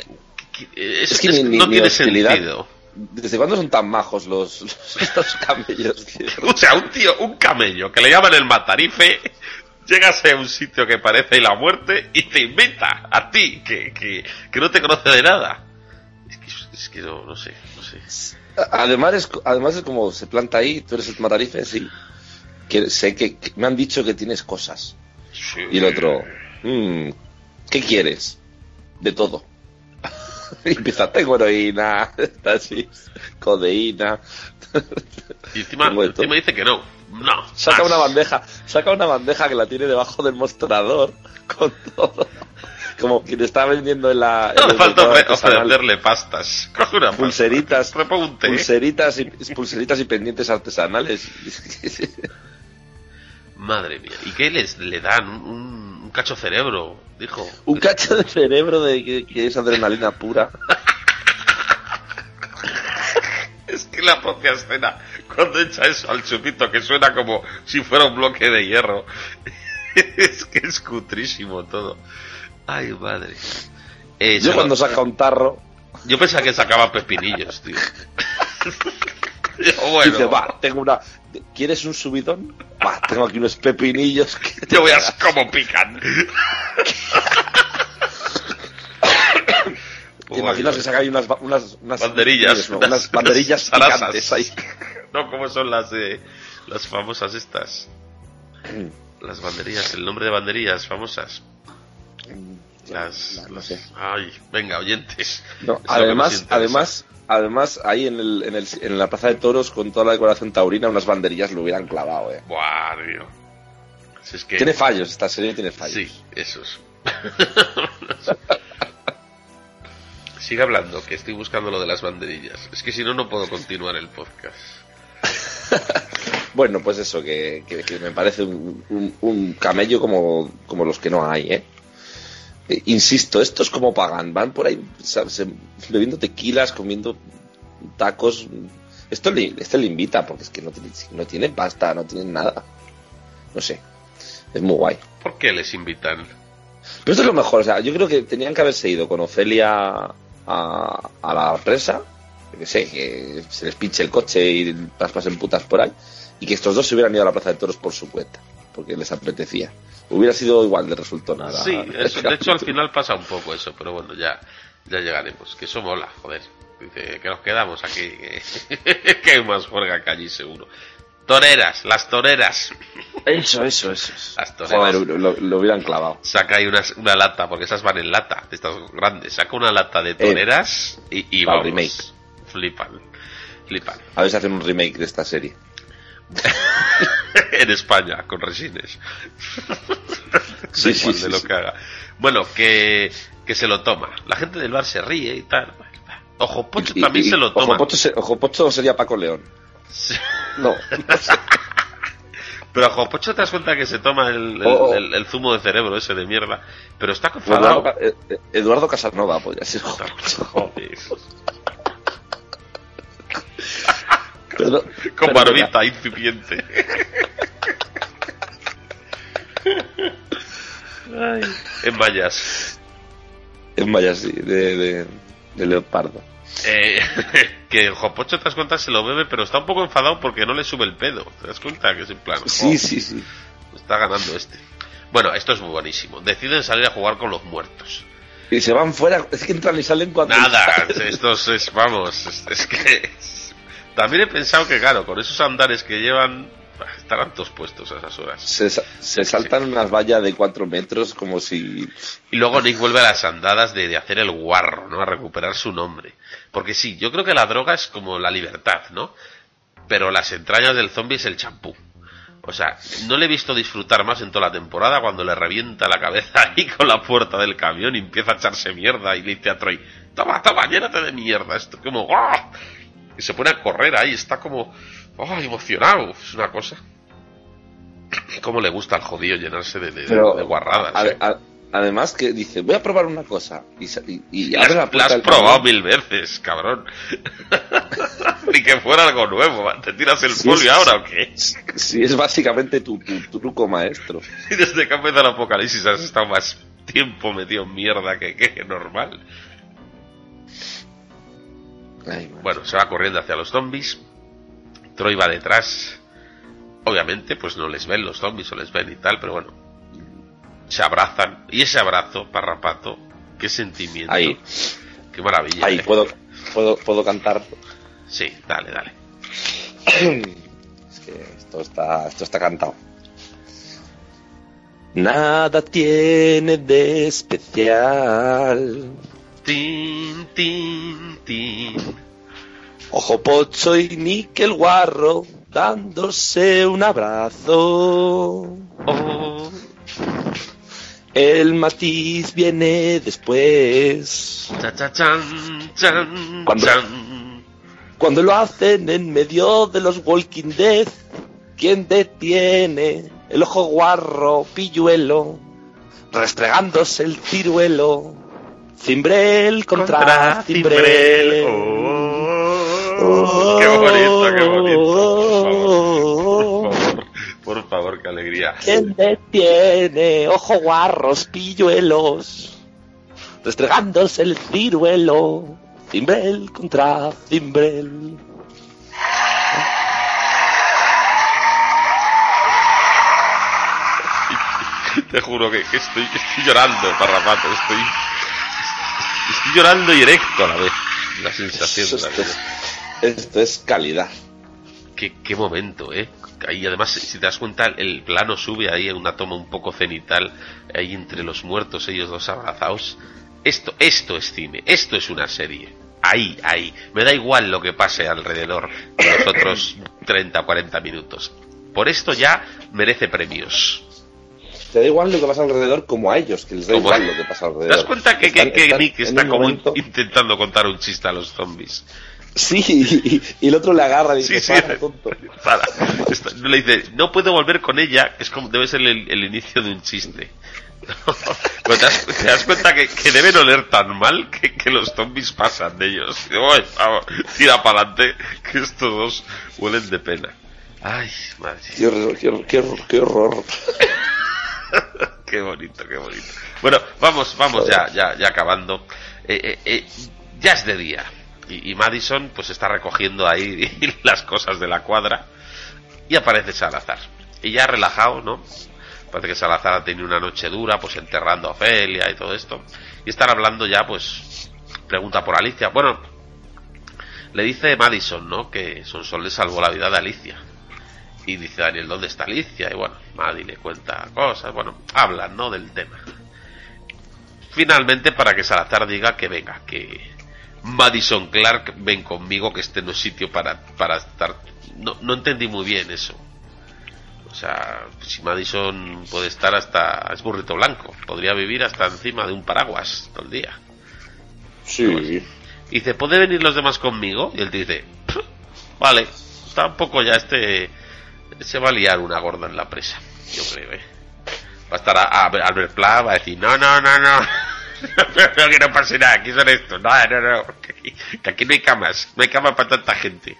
que- que- es- Es que es- ni- no ni tiene hostilidad. sentido. ¿Desde cuándo son tan majos los, los, los camellos? O sea, un tío, un camello que le llaman el matarife, llegas a un sitio que parece la muerte y te invita a ti, que, que, que no te conoce de nada. Es que, es que no, no sé, no sé. Además es, además es como se planta ahí, tú eres el matarife, sí. Que sé que, que me han dicho que tienes cosas. Sí. Y el otro, "Mm, ¿qué quieres? De todo. y empieza, tengo heroína, taxis, codeína. Y encima, encima dice que no. No. Saca más. una bandeja, saca una bandeja que la tiene debajo del mostrador con todo. Como quien está vendiendo en la. en No falta ofrecerle pastas. Coge una. Pulseritas, Reponte. pulseritas y, pulseritas y pendientes artesanales. Madre mía. ¿Y qué les le dan? Un, un cacho cerebro, dijo. Un cacho de cerebro de que, que es adrenalina pura. Es que la propia escena, cuando echa eso al chupito, que suena como si fuera un bloque de hierro. es que es cutrísimo todo. Ay, madre. Eh, Yo cuando saca un tarro, Yo pensaba que sacaba pepinillos, tío. Bueno, dice, va, tengo una... ¿Quieres un subidón? Va, tengo aquí unos pepinillos que te voy a cómo pican. ¿Te imaginas que saca ahí unas, unas, unas banderillas, no, unas banderillas picantes ahí? No, como son las de las famosas estas. Las banderillas, el nombre de banderillas famosas. Las, No, no las- sé. Ay, venga, oyentes. No, además, además, además, ahí en, el, en, el, en la plaza de toros, con toda la decoración taurina, unas banderillas lo hubieran clavado, eh. Buah, tío. Si es que... Tiene fallos, esta serie tiene fallos. Sí, esos. Sigue hablando, que estoy buscando lo de las banderillas. Es que si no, no puedo continuar el podcast. Bueno, pues eso, que, que- que me parece un, un- un camello como, como los que no hay, ¿eh? Eh, Insisto, estos como pagan, van por ahí sa- se- bebiendo tequilas, comiendo tacos. Esto le, este le invita, porque es que no tiene, no tiene pasta, no tiene nada. No sé, es muy guay. ¿Por qué les invitan? Pero esto es lo mejor, o sea, yo creo que tenían que haberse ido con Ofelia a, a la presa, que sé, que se les pinche el coche y las pasen putas por ahí, y que estos dos se hubieran ido a la plaza de toros por su cuenta, porque les apetecía. Hubiera sido igual de resultado nada. Sí, eso, de hecho al final pasa un poco eso, pero bueno, ya, ya llegaremos. Que eso mola, joder. Dice que nos quedamos aquí, que, que hay más juerga que allí seguro. Toreras, las toreras. Eso, eso, eso. Las toreras. Joder, lo, lo hubieran clavado. Saca ahí una, una lata, porque esas van en lata, de estas grandes. Saca una lata de toreras y, y vamos. remake. Flipan, flipan. A ver si hacen un remake de esta serie. en España, con resines. Sí, sí, sí, de lo que haga. Bueno, que, que se lo toma. La gente del bar se ríe y tal. Ojo Pocho Y- también y- se lo toma. Ojo Pocho, se- Ojo Pocho sería Paco León. No, Pero Ojo Pocho te das cuenta que se toma el, el- Oh, oh. el- el zumo de cerebro ese de mierda. Pero está Eduardo, confadado. Ca- eh, eh, Eduardo Casanova Ojo Pocho. Joder. Perdón, Con perdona. barbita incipiente. Ay, en vallas. En Maya, sí, de, de, de leopardo. Eh, que Jopocho, te das cuenta, se lo bebe, pero está un poco enfadado porque no le sube el pedo. ¿Te das cuenta? Que es en plan. Sí, "Oh, sí, sí. Está ganando este. Bueno, esto es muy buenísimo. Deciden salir a jugar con los muertos. Y se van fuera, es que entran y salen cuando... Nada, estos es, vamos, es, es que... También he pensado que, claro, con esos andares que llevan, estarán todos puestos a esas horas. Se, sa- se saltan unas vallas de cuatro metros como si... Y luego Nick vuelve a las andadas de, de hacer el guarro, ¿no? A recuperar su nombre. Porque sí, yo creo que la droga es como la libertad, ¿no? Pero las entrañas del zombie es el champú. O sea, no le he visto disfrutar más en toda la temporada cuando le revienta la cabeza ahí con la puerta del camión y empieza a echarse mierda y le dice a Troy, toma, toma, llénate de mierda. Esto como, ¡ah! Y se pone a correr ahí, está como, ¡ah! emocionado. Es una cosa. cómo le gusta al jodido llenarse de, de- Pero de guarradas. a- ¿eh? a- además que dice, voy a probar una cosa. Y, y, y abre la la has probado mil veces, cabrón. Ni que fuera algo nuevo. ¿Te tiras el Sí, ahora o qué? Sí, es básicamente tu, tu truco maestro. Y desde que empezó el apocalipsis has estado más tiempo metido en mierda que, que normal. Ay. Bueno, se va corriendo hacia los zombies. Troy va detrás. Obviamente, pues no les ven los zombies o les ven y tal, pero bueno. Se abrazan. Y ese abrazo, parrapato, qué sentimiento. Ahí, Qué maravilla. ahí eh. puedo, puedo, puedo cantar. Sí, dale, dale. Es que esto está, esto está cantado. Nada tiene de especial. Tin, tin, tin. Ojo Pocho y Níquel Guarro dándose un abrazo. Oh, El matiz viene después. cha, cha, chan, chan, Cuando- chan. Cuando lo hacen en medio de los Walking Dead, ¿quién detiene el ojo guarro pilluelo? Restregándose el ciruelo. Cimbrel contra, cimbrel. Oh, qué bonito, qué bonito. Por favor, por favor, por favor, qué alegría. ¿Quién detiene ojo guarros pilluelos? Restregándose el ciruelo. Cimbrel contra cimbrel. Te juro que, que estoy, estoy llorando, parrapato. Estoy, estoy llorando y erecto a la vez. La sensación Esto, esto es, esto es calidad. Qué, qué momento, ¿eh? Ahí además, si te das cuenta, el plano sube ahí en una toma un poco cenital, ahí entre los muertos, ellos dos abrazados. Esto, esto es cine, esto es una serie. Ahí, ahí. Me da igual lo que pase alrededor de los otros 30 o 40 minutos. Por esto ya merece premios. Te da igual lo que pasa alrededor como a ellos, que les da Como- igual lo que pasa alrededor. ¿Te das cuenta que, que- Están- que están Nick está como momento- intentando contar un chiste a los zombies? Sí, y, y el otro le agarra y dice, sí. "Para, tonto". Para. Está- le dice, no puedo volver con ella, que es como debe ser el, el inicio de un chiste. Pero te, das, te das cuenta que, que deben oler tan mal que, que los zombies pasan de ellos. Y digo, "Oye, vamos, tira para adelante, que estos dos huelen de pena. Ay, madre. Qué horror, qué horror, qué horror, qué bonito, qué bonito. Bueno, vamos, vamos ya, ya, ya acabando. Eh, eh, eh, ya es de día. Y, y Madison pues está recogiendo ahí las cosas de la cuadra. Y aparece Salazar. Y ya relajado, ¿no? Parece que Salazar ha tenido una noche dura, pues enterrando a Ofelia y todo esto. Y están hablando ya, pues, pregunta por Alicia. Bueno, le dice Madison, ¿no? Que Sonsol le salvó la vida de Alicia. Y dice Daniel, ¿dónde está Alicia? Y bueno, Maddy le cuenta cosas, bueno, hablan, ¿no? Del tema. Finalmente, para que Salazar diga que venga, que Madison Clark ven conmigo, que este no es sitio para, para estar. No, no entendí muy bien eso. O sea, si Madison puede estar hasta. Es burrito blanco, podría vivir hasta encima de un paraguas todo el día. Sí. Y dice, ¿puede venir los demás conmigo? Y él te dice, "Pff, vale, tampoco ya este se va a liar una gorda en la presa, yo creo, ¿eh? Va a estar a, a- Albert Pla, va a decir, no, no, no, no, no, que no pase nada, aquí son estos, no, no, no, que aquí, que aquí no hay camas, no hay camas para tanta gente.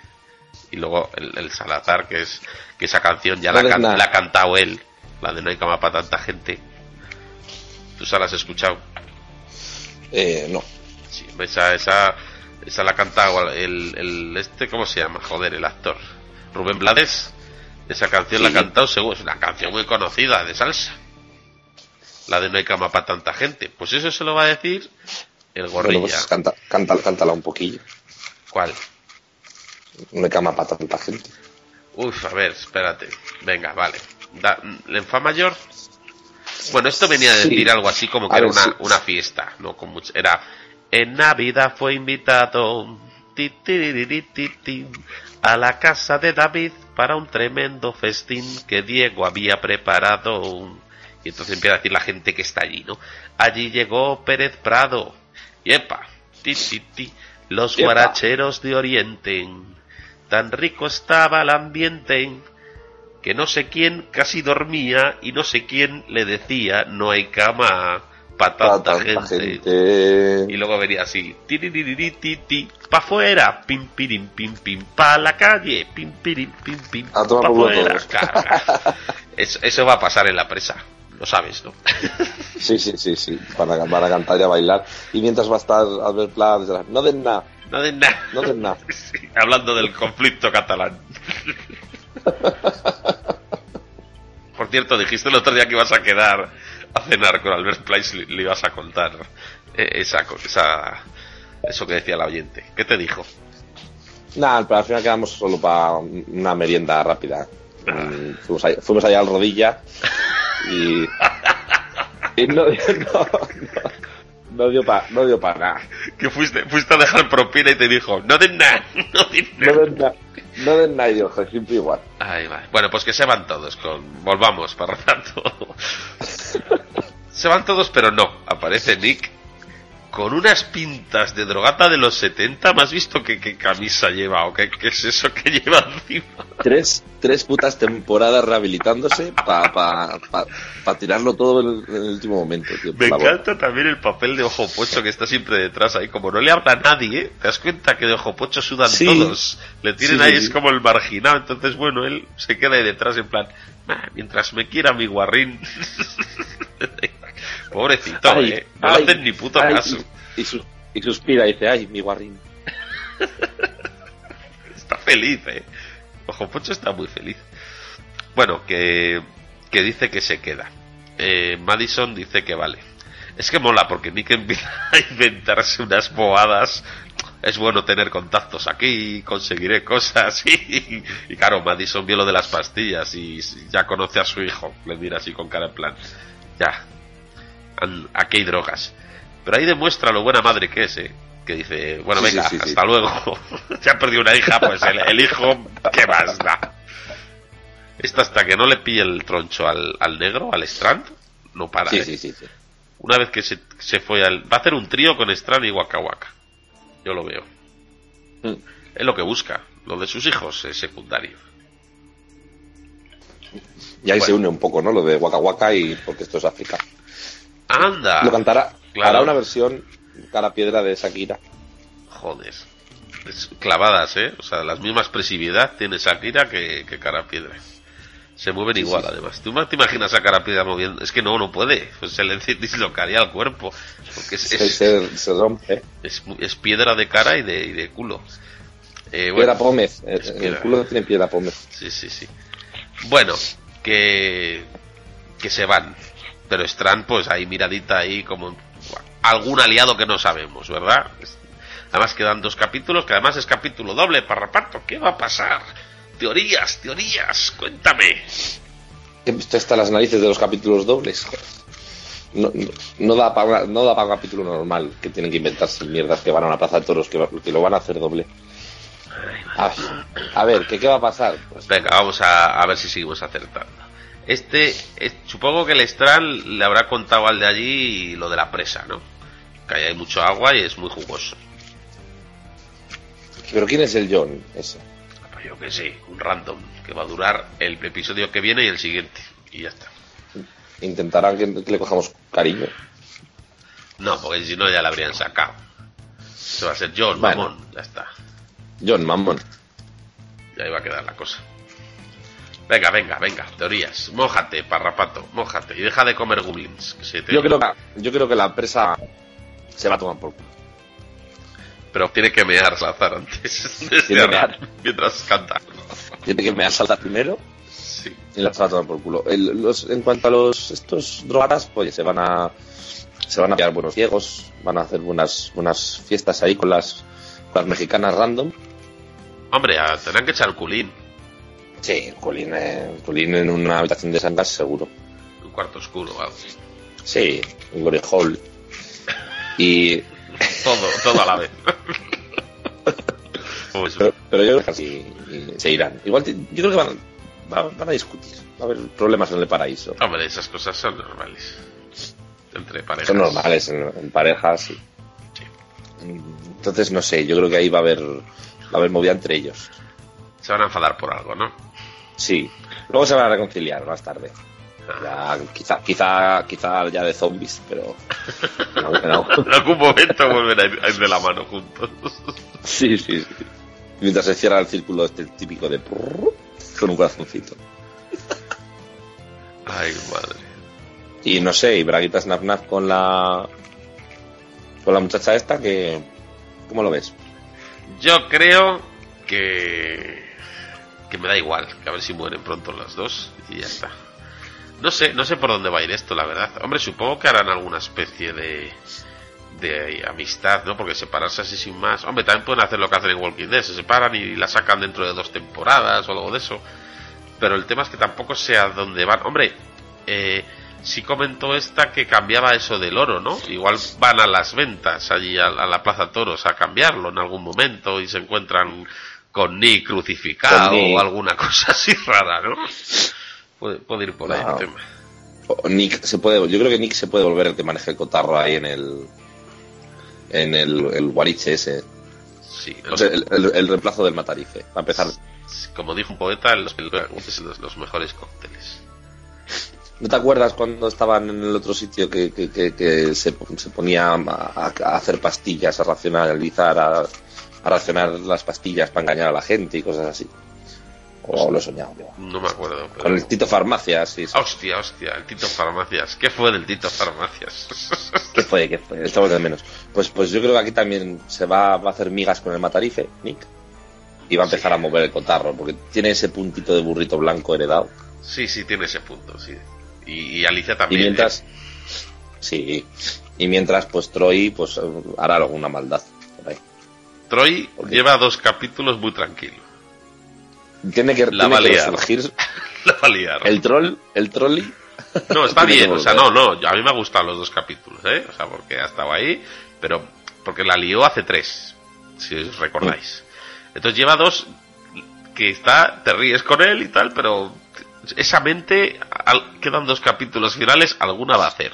Y luego el, el Salazar, que es que esa canción ya No la, can- la ha cantado él, la de no hay cama para tanta gente. ¿Tú se la has escuchado? Eh, no. Sí, esa, esa, esa la ha cantado el, el, este, ¿cómo se llama? Joder, el actor. Rubén Blades. Esa canción la ha cantado seguro, es una canción muy conocida de salsa. La de No hay cama para tanta gente. Pues eso se lo va a decir el gorrilla. Bueno, pues canta, canta, cántala un poquillo. ¿Cuál? No hay cama para tanta gente. Uf, a ver, espérate. Venga, vale. Da, ¿En fa mayor? Bueno, esto venía a Sí. decir algo así como que A era ver, una, sí. una fiesta, ¿no? Con mucho- era en Navidad fue invitado ti, tiriri, ti, ti, a la casa de David para un tremendo festín que Diego había preparado. Y entonces empieza a decir la gente que está allí, ¿no? Allí llegó Pérez Prado. Y epa, ti, ti, ti, los guaracheros de Oriente. Tan rico estaba el ambiente que no sé quién casi dormía y no sé quién le decía no hay cama para tanta, Pa' tanta gente. gente. Y luego venía así, ti ti ti ti ti pa fuera, pim pirim pim pim, pa la calle, pim pirim pim pim, A pa fuera. claro. Eso, eso va a pasar en la presa, lo sabes, ¿no? Sí, sí, sí, sí. Van a, van a cantar y a bailar. Y mientras va a estar Albert Pla desde la... No den nada, No de nada. no den nada. Sí, hablando del conflicto catalán. Por cierto, dijiste el otro día que ibas a quedar a cenar con Albert Place, le, le ibas a contar eh, esa, esa, eso que decía el oyente. ¿Qué te dijo? Nada, pero al final quedamos solo para una merienda rápida. Mm, Fuimos, allá, fuimos allá al rodilla y, y no, no, no, no dio para no dio para nada. Que fuiste, fuiste a dejar propina y te dijo, no nada, den nada, no den nada, y digo, "Joder, siempre igual. Va. Bueno, pues que se van todos, con volvamos para rato. se van todos, pero no. Aparece Nick con unas pintas de drogata de los 70. ¿Me has visto qué, qué camisa lleva o qué, qué es eso que lleva encima? Tres, tres putas temporadas rehabilitándose para pa, pa, pa tirarlo todo en el, último momento. Tío, Me encanta también el papel de Ojo Pocho que está siempre detrás ahí. Como no le habla a nadie, ¿eh? ¿te das cuenta que de Ojo Pocho sudan Sí. todos? Le tienen Sí, ahí, es como el marginado. Entonces, bueno, él se queda ahí detrás en plan, "Ah, mientras me quiera mi guarrín. Pobrecito, Ay, ¿eh? No ay, le hacen ni puto ay, caso. Y, y sus- y suspira y dice, ay, mi guarrín. Está feliz, ¿eh? Ojo Pocho está muy feliz. Bueno, que, que dice que se queda. Eh, Madison dice que vale. Es que mola porque Nick empieza a inventarse unas boadas. Es bueno tener contactos aquí, conseguiré cosas. Y, y claro, Madison vio lo de las pastillas y ya conoce a su hijo. Le mira así con cara en plan. Ya, an- aquí hay drogas. Pero ahí demuestra lo buena madre que es, ¿eh? Que dice, bueno, Sí, venga, sí, sí, sí. hasta luego. ya perdió una hija, pues el, el hijo, ¿qué más da? Esto hasta que no le pille el troncho al, al negro, al Strand, no para. Sí, ¿eh? sí, sí, sí. Una vez que se, se fue al... Va a hacer un trío con Strand y Waka Waka. Yo lo veo. Mm. Es lo que busca. Lo de sus hijos es secundario. Y ahí Bueno. se une un poco, ¿no? Lo de Waka Waka y porque esto es África. ¡Anda! Lo cantará. claro. Hará una versión cara piedra de Shakira. Joder. Es clavadas, ¿eh? O sea, las misma expresividad tiene Shakira que, que Cara Piedra. Se mueven Sí, igual, sí. además. ¿Tú te imaginas a Cara Piedra moviendo? Es que no, no puede. Pues se le dislocaría el cuerpo. Porque es, Se, es, se, se rompe. es es piedra de cara y de, y de culo. Eh, bueno, Piedra Pómez. El, es el piedra. culo tiene piedra Pómez. Sí, sí, sí. Bueno, que, que se van. Pero Strand, pues ahí miradita ahí como algún aliado que no sabemos, ¿verdad? Además quedan dos capítulos, que además es capítulo doble, parrapato. ¿Qué va a pasar? Teorías, teorías, cuéntame. Visto hasta las narices de los capítulos dobles. No, no, no da para no da para un capítulo normal que tienen que inventarse mierdas que van a una plaza de toros que, va- que lo van a hacer doble. A, a ver, ¿qué, ¿qué va a pasar? Pues, Venga, vamos a, a ver si seguimos acertando. Este, es- supongo que el Strand le habrá contado al de allí lo de la presa, ¿no? Que ahí hay mucho agua y es muy jugoso. pero ¿quién es el John? Ese. Pues yo que sé, un random que va a durar el episodio que viene y el siguiente. Y ya está. Intentarán que, que le cojamos cariño. No, porque si no ya la habrían sacado. Se va a ser John, Bueno. mamón. Ya está. John Mammon. Ya iba a quedar la cosa. Venga, venga, venga. Teorías. Mójate, parrapato. Mójate. Y deja de comer goblins. Que se te- Yo creo, que, yo creo que la empresa se va a tomar por culo. Pero tiene que mear Salazar antes. de Tiene mear. Mientras canta. Tiene que me ha saltado primero Sí. y la se va a tomar por culo. El- los- en cuanto a los estos drogadas, pues se van a se van a pillar buenos ciegos, van a hacer buenas buenas fiestas ahí con las con las mexicanas random. Hombre, tendrán que echar culín. Sí, Colín, eh, Colín en una habitación de sangas seguro. Un cuarto oscuro, algo. Sí, un glory hole. Y Todo, todo a la vez. Pues, pero, pero yo creo que así se irán. Igual te- yo creo que van, van, van a discutir. Va a haber problemas en el paraíso. hombre, esas cosas son normales. Entre parejas. Son normales en, en parejas. sí. Entonces, no sé, yo creo que ahí va a haber, va a haber movida entre ellos. Se van a enfadar por algo, ¿no? Sí. Luego se van a reconciliar más tarde. Ya, quizá, quizá, quizá ya de zombies, pero. no, no. En algún momento vuelven a ir, de la mano juntos. Sí, sí, sí. Mientras se cierra el círculo este típico de con un corazoncito. Ay, madre. Y no sé, y Braguita Snap Snap con la. con la muchacha esta que. ¿Cómo lo ves? Yo creo que. Que me da igual, que a ver si mueren pronto las dos y ya está. No sé, no sé por dónde va a ir esto, la verdad. Hombre, supongo que harán alguna especie de. de amistad, ¿no? Porque separarse así sin más. Hombre, también pueden hacer lo que hacen en Walking Dead, se separan y la sacan dentro de dos temporadas o algo de eso. Pero el tema es que tampoco sé a dónde van. Hombre, eh, sí comentó esta que cambiaba eso del oro, ¿no? Igual van a las ventas allí a, a la Plaza Toros a cambiarlo en algún momento y se encuentran con Nick crucificado Con Nick. o alguna cosa así rara, ¿no? Puede, puede ir por ahí el tema. Nick se puede. Yo creo que Nick se puede volver el que maneje el cotarro ahí en el. en el, el guariche ese. Sí, el, el- el reemplazo del matarife. A empezar. como dijo un poeta, los, los, los mejores cócteles. ¿No te acuerdas cuando estaban en el otro sitio que, que, que- que se, se ponía a, a- a hacer pastillas, a racionalizar, a, a racionar las pastillas para engañar a la gente y cosas así? O lo he soñado. No me acuerdo. Pero... Con el Tito Farmacia, sí. sí. Hostia, hostia, el Tito Farmacias. ¿Qué fue del Tito Farmacias? ¿Qué fue? ¿Qué fue? Estamos de menos. Pues, pues yo creo que aquí también se va, va a hacer migas con el matarife, Nick. Y va a empezar a mover el cotarro, porque tiene ese puntito de burrito blanco heredado. sí, sí, tiene ese punto, sí. Y, y Alicia Y también. mientras. ¿eh? Sí. Y mientras, pues Troy, pues hará alguna maldad. Troy lleva dos capítulos muy tranquilo. Tiene que, La tiene va que liar. resurgir La va a liar. el troll, el trolley. No, está bien, o sea, no, no, a mí me han gustado los dos capítulos, ¿eh? O sea, porque ha estado ahí, pero porque la lió hace tres, si os recordáis. Entonces lleva dos que está, te ríes con él y tal, pero esa mente, al- quedan dos capítulos finales, alguna va a hacer,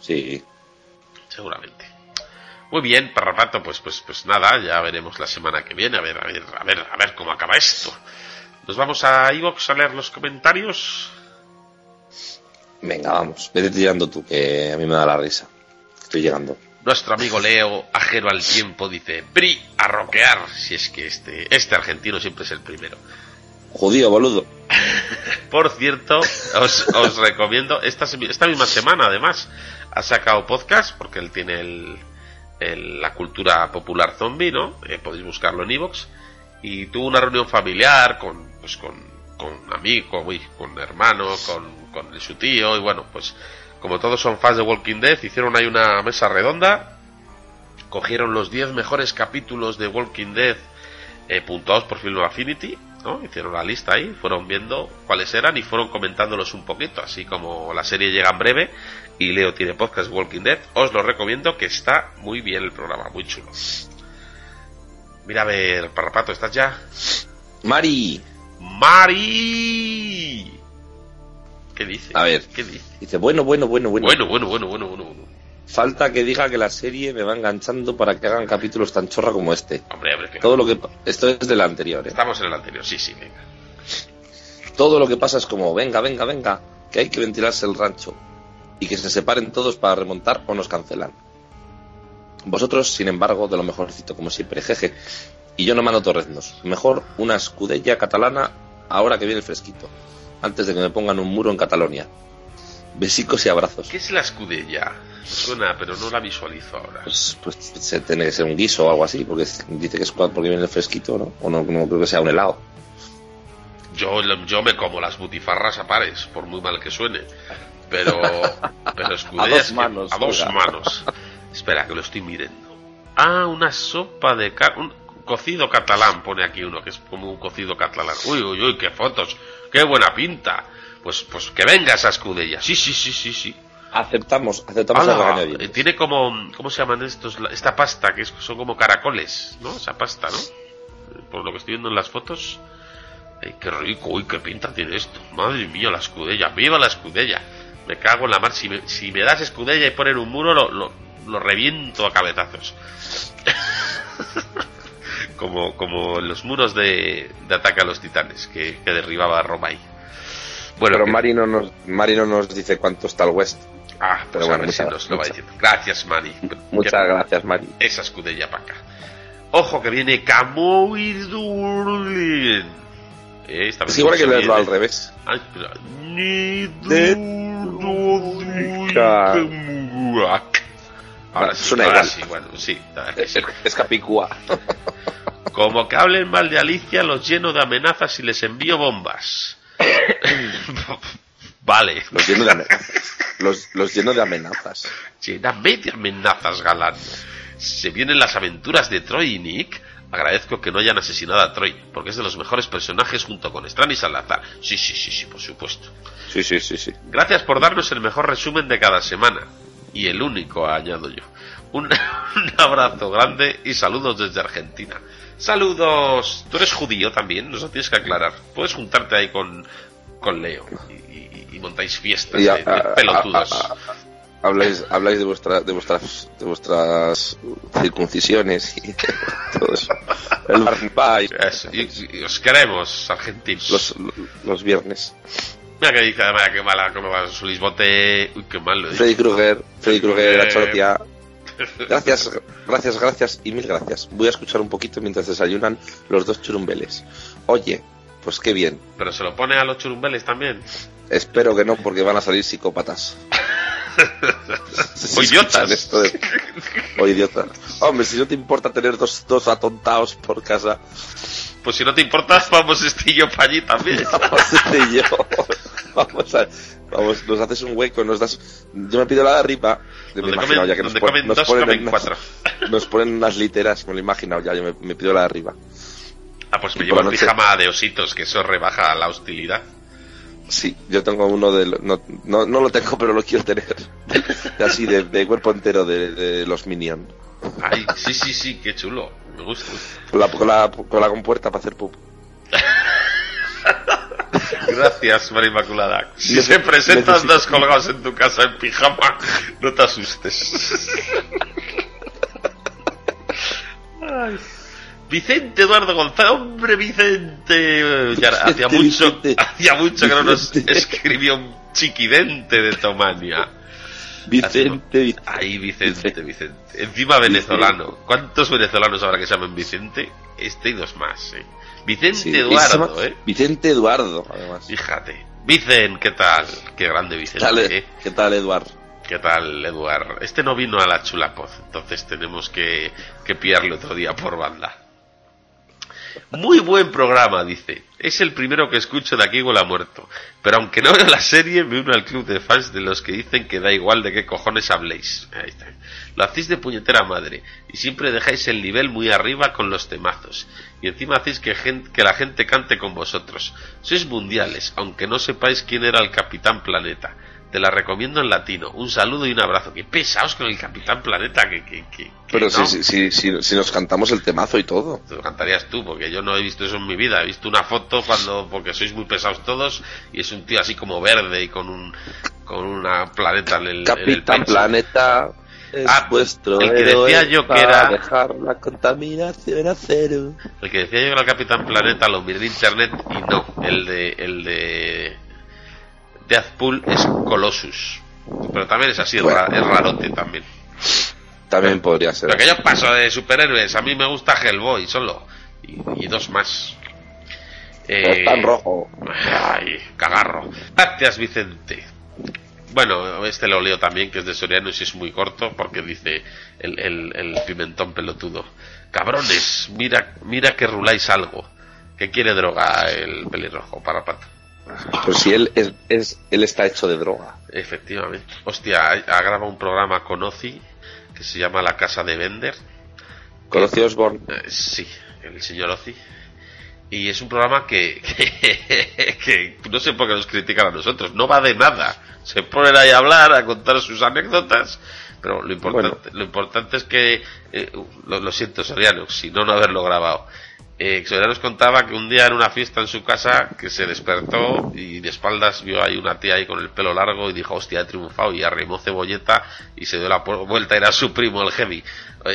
Sí. seguramente. Muy bien, Parrapato, pues, pues, pues nada, ya veremos la semana que viene, a ver, a ver, a ver, a ver cómo acaba esto. Nos vamos a Ivox a leer los comentarios. Venga, vamos. Vete tirando tú, que a mí me da la risa. Estoy llegando. Nuestro amigo Leo, ajeno al tiempo, dice, Bri, a roquear, si es que este, este argentino siempre es el primero. Judío, boludo. Por cierto, os, os recomiendo, esta, esta misma semana además, ha sacado podcast, porque él tiene el, la cultura popular zombie, ¿no? Eh, podéis buscarlo en Evox. Y tuvo una reunión familiar con, pues con, con amigos, uy, con hermanos, con, con su tío, y bueno, pues como todos son fans de Walking Dead, hicieron ahí una mesa redonda, cogieron los 10 mejores capítulos de Walking Dead eh, puntuados por Film Affinity, ¿no? Hicieron la lista ahí, fueron viendo cuáles eran y fueron comentándolos un poquito, así como la serie llega en breve y Leo tiene podcast Walking Dead, os lo recomiendo que está muy bien el programa, muy chulo. Mira a ver, Parrapato, ¿estás ya? Mari. ¡Mari! ¿Qué dice? A ver. ¿Qué dice? Dice, bueno, bueno, bueno, bueno. Bueno, bueno, bueno, bueno, bueno. bueno. Falta que diga que la serie me va enganchando para que hagan capítulos tan chorra como este. Hombre, Todo lo que esto es de la anterior, ¿eh? estamos en el anterior, sí, sí, venga. Todo lo que pasa es como, venga, venga, venga, que hay que ventilarse el rancho y que se separen todos para remontar o nos cancelan. Vosotros, sin embargo, de lo mejorcito como siempre, jeje. Y yo no mando torreznos. Mejor una escudella catalana ahora que viene el fresquito, antes de que me pongan un muro en Catalonia. Besicos y abrazos. ¿Qué es la escudella? Suena, pero no la visualizo ahora. Pues, pues se tiene que ser un guiso o algo así, porque dice que es porque viene el fresquito, ¿no? O no, no creo que sea un helado. Yo, yo me como las butifarras a pares, por muy mal que suene. Pero, pero escudellas A dos que- manos, a dos manos. Espera, que lo estoy mirando. Ah, una sopa de cocido catalán, pone aquí uno, que es como un cocido catalán. Uy, uy, uy, qué fotos, qué buena pinta. Pues, pues que venga esa escudella. Sí, sí, sí, sí, sí. Aceptamos, aceptamos el Ala, eh, tiene como, ¿cómo se llaman estos? La- Esta pasta, que es- son como caracoles, ¿no? Esa pasta, ¿no? Por lo que estoy viendo en las fotos. Ay, qué rico, uy, qué pinta tiene esto. Madre mía, la escudella, viva la escudella. Me cago en la mar. Si me, si me das escudella y ponen un muro, lo, lo, lo reviento a cabezazos. como, como en los muros de, de ataque a los titanes que, que derribaba a Romay. Bueno, Pero que- Mari no, nos, Mari no nos dice cuánto está el West. ah, pues pero a bueno, ver si muchas- nos lo va diciendo. Gracias, Mari. Muchas Que- gracias, Mari. Esa escudella para acá. Ojo que viene Camoir Durlin. Eh, Es igual que leerlo al viene. revés. Ay, Duduikamuak. Ahora Suena igual. sí, bueno, sí, que sí. Es Capicúa. Como que hablen mal de Alicia, los lleno de amenazas y les envío bombas. vale, Los lleno de amenazas. Los, los lleno de amenazas. lléname de amenazas, galán. Se vienen las aventuras de Troy y Nick. Agradezco que no hayan asesinado a Troy, porque es de los mejores personajes junto con Strand y Salazar. Sí, sí, sí, sí, por supuesto. Sí, sí, sí, sí. Gracias por darnos el mejor resumen de cada semana. Y el único, añado yo. Un, un abrazo grande y saludos desde Argentina. Saludos. Tú eres judío también, nos lo tienes que aclarar. Puedes juntarte ahí con, con Leo y, y- y montáis fiestas Y de, a- de a- pelotudos. a- a- habláis, habláis de, vuestra, de vuestras de vuestras circuncisiones y todo eso. El Eso, y- os queremos, argentinos. los, los viernes. Mira que dice, además, qué mala, cómo va su lisbote. Uy, qué mal lo dicho. Freddy Krueger, Freddy Krueger, la. Chortia. Gracias, gracias, gracias y mil gracias. Voy a escuchar un poquito mientras desayunan los dos churumbeles. Oye, pues qué bien. Pero se lo pone a los churumbeles también. Espero que no, porque van a salir psicópatas. O idiotas. escuchan Esto de- O idiotas. Hombre, si no te importa tener dos, dos atontados por casa, Pues si no te importa, vamos este y yo para allí también. vamos este y yo. Vamos a. Vamos, nos haces un hueco, nos das. Yo me pido la de arriba. Me lo he imaginado ya que nos, pon- nos dos, ponen unas- cuatro. Nos ponen unas literas, me lo he imaginado ya, yo me, me pido la de arriba. Ah, pues me llevo el pijama de ositos, que eso rebaja la hostilidad. Sí, yo tengo uno de... lo- No, no, no lo tengo, pero lo quiero tener. Así, de, de cuerpo entero de, de los Minions. Ay, sí, sí, sí, qué chulo. Me gusta. Con la, con la, con la compuerta para hacer pup. Gracias, María Inmaculada. Si Nece- se presentan necesito- dos colgados en tu casa en pijama, no te asustes. Ay. Vicente Eduardo González, hombre Vicente, ya hacía mucho, hacía mucho que no nos escribió un chiquidente de Tomania. Vicente, Vicente. Ahí Vicente, Vicente. Encima venezolano. ¿Cuántos venezolanos habrá que se llamen Vicente? Este y dos más, ¿eh? Vicente Sí, Eduardo, llama ¿eh? Vicente Eduardo, además. Fíjate. Vicen, ¿qué tal? Qué grande ¿Qué Vicente, tal, ¿eh? ¿Qué tal, Eduardo? ¿Qué tal, Eduard? Este no vino a la Chulapoz, entonces tenemos que, que pillarle otro día por banda. Muy buen programa, dice. Es el primero que escucho de aquí huele a muerto. Pero aunque no veo la serie, me uno al club de fans de los que dicen que da igual de qué cojones habléis. Ahí está. Lo hacéis de puñetera madre. Y siempre dejáis el nivel muy arriba con los temazos. Y encima hacéis que, gen- que la gente cante con vosotros. Sois mundiales, aunque no sepáis quién era el Capitán Planeta. Te la recomiendo en latino. Un saludo y un abrazo. Qué pesados con el Capitán Planeta. Que, que, que, que Pero no. si, si, si, si nos cantamos el temazo y todo. Te lo cantarías tú, porque yo no he visto eso en mi vida. He visto una foto cuando, porque sois muy pesados todos, y es un tío así como verde y con un, con una planeta en el, en el Capitán pecho. Planeta es Ah, vuestro el que decía yo que era- dejar la contaminación a cero. El que decía yo que era el Capitán Planeta lo miré en internet y no. El de, el de Deathpool es Colossus. Pero también es así, Bueno. es rarote también. También podría ser. Pero que yo paso de superhéroes, a mí me gusta Hellboy solo. Y, y dos más. Eh, en rojo. Ay, cagarro. Gracias, Vicente. Bueno, este lo leo también, que es de Soriano y si es muy corto, porque dice el, el, el pimentón pelotudo. Cabrones, mira, mira que ruláis algo. Que quiere droga el pelirrojo, para pato. Pero si él es, es él está hecho de droga. Efectivamente. Hostia, ha, grabado un programa con Ozzy que se llama La Casa de Bender. ¿Conoció Osborne? Eh, sí, el señor Ozzy. Y es un programa que, que, que no sé por qué nos critican a nosotros. No va de nada. Se ponen ahí a hablar, a contar sus anécdotas. Pero lo importante, lo importante es que, eh, lo, lo siento, Soriano, si no, no haberlo grabado. Eh, nos contaba que un día en una fiesta en su casa que se despertó y de espaldas vio ahí una tía ahí con el pelo largo y dijo, hostia, he triunfado y arrimó cebolleta y se dio la vuelta, era su primo el heavy.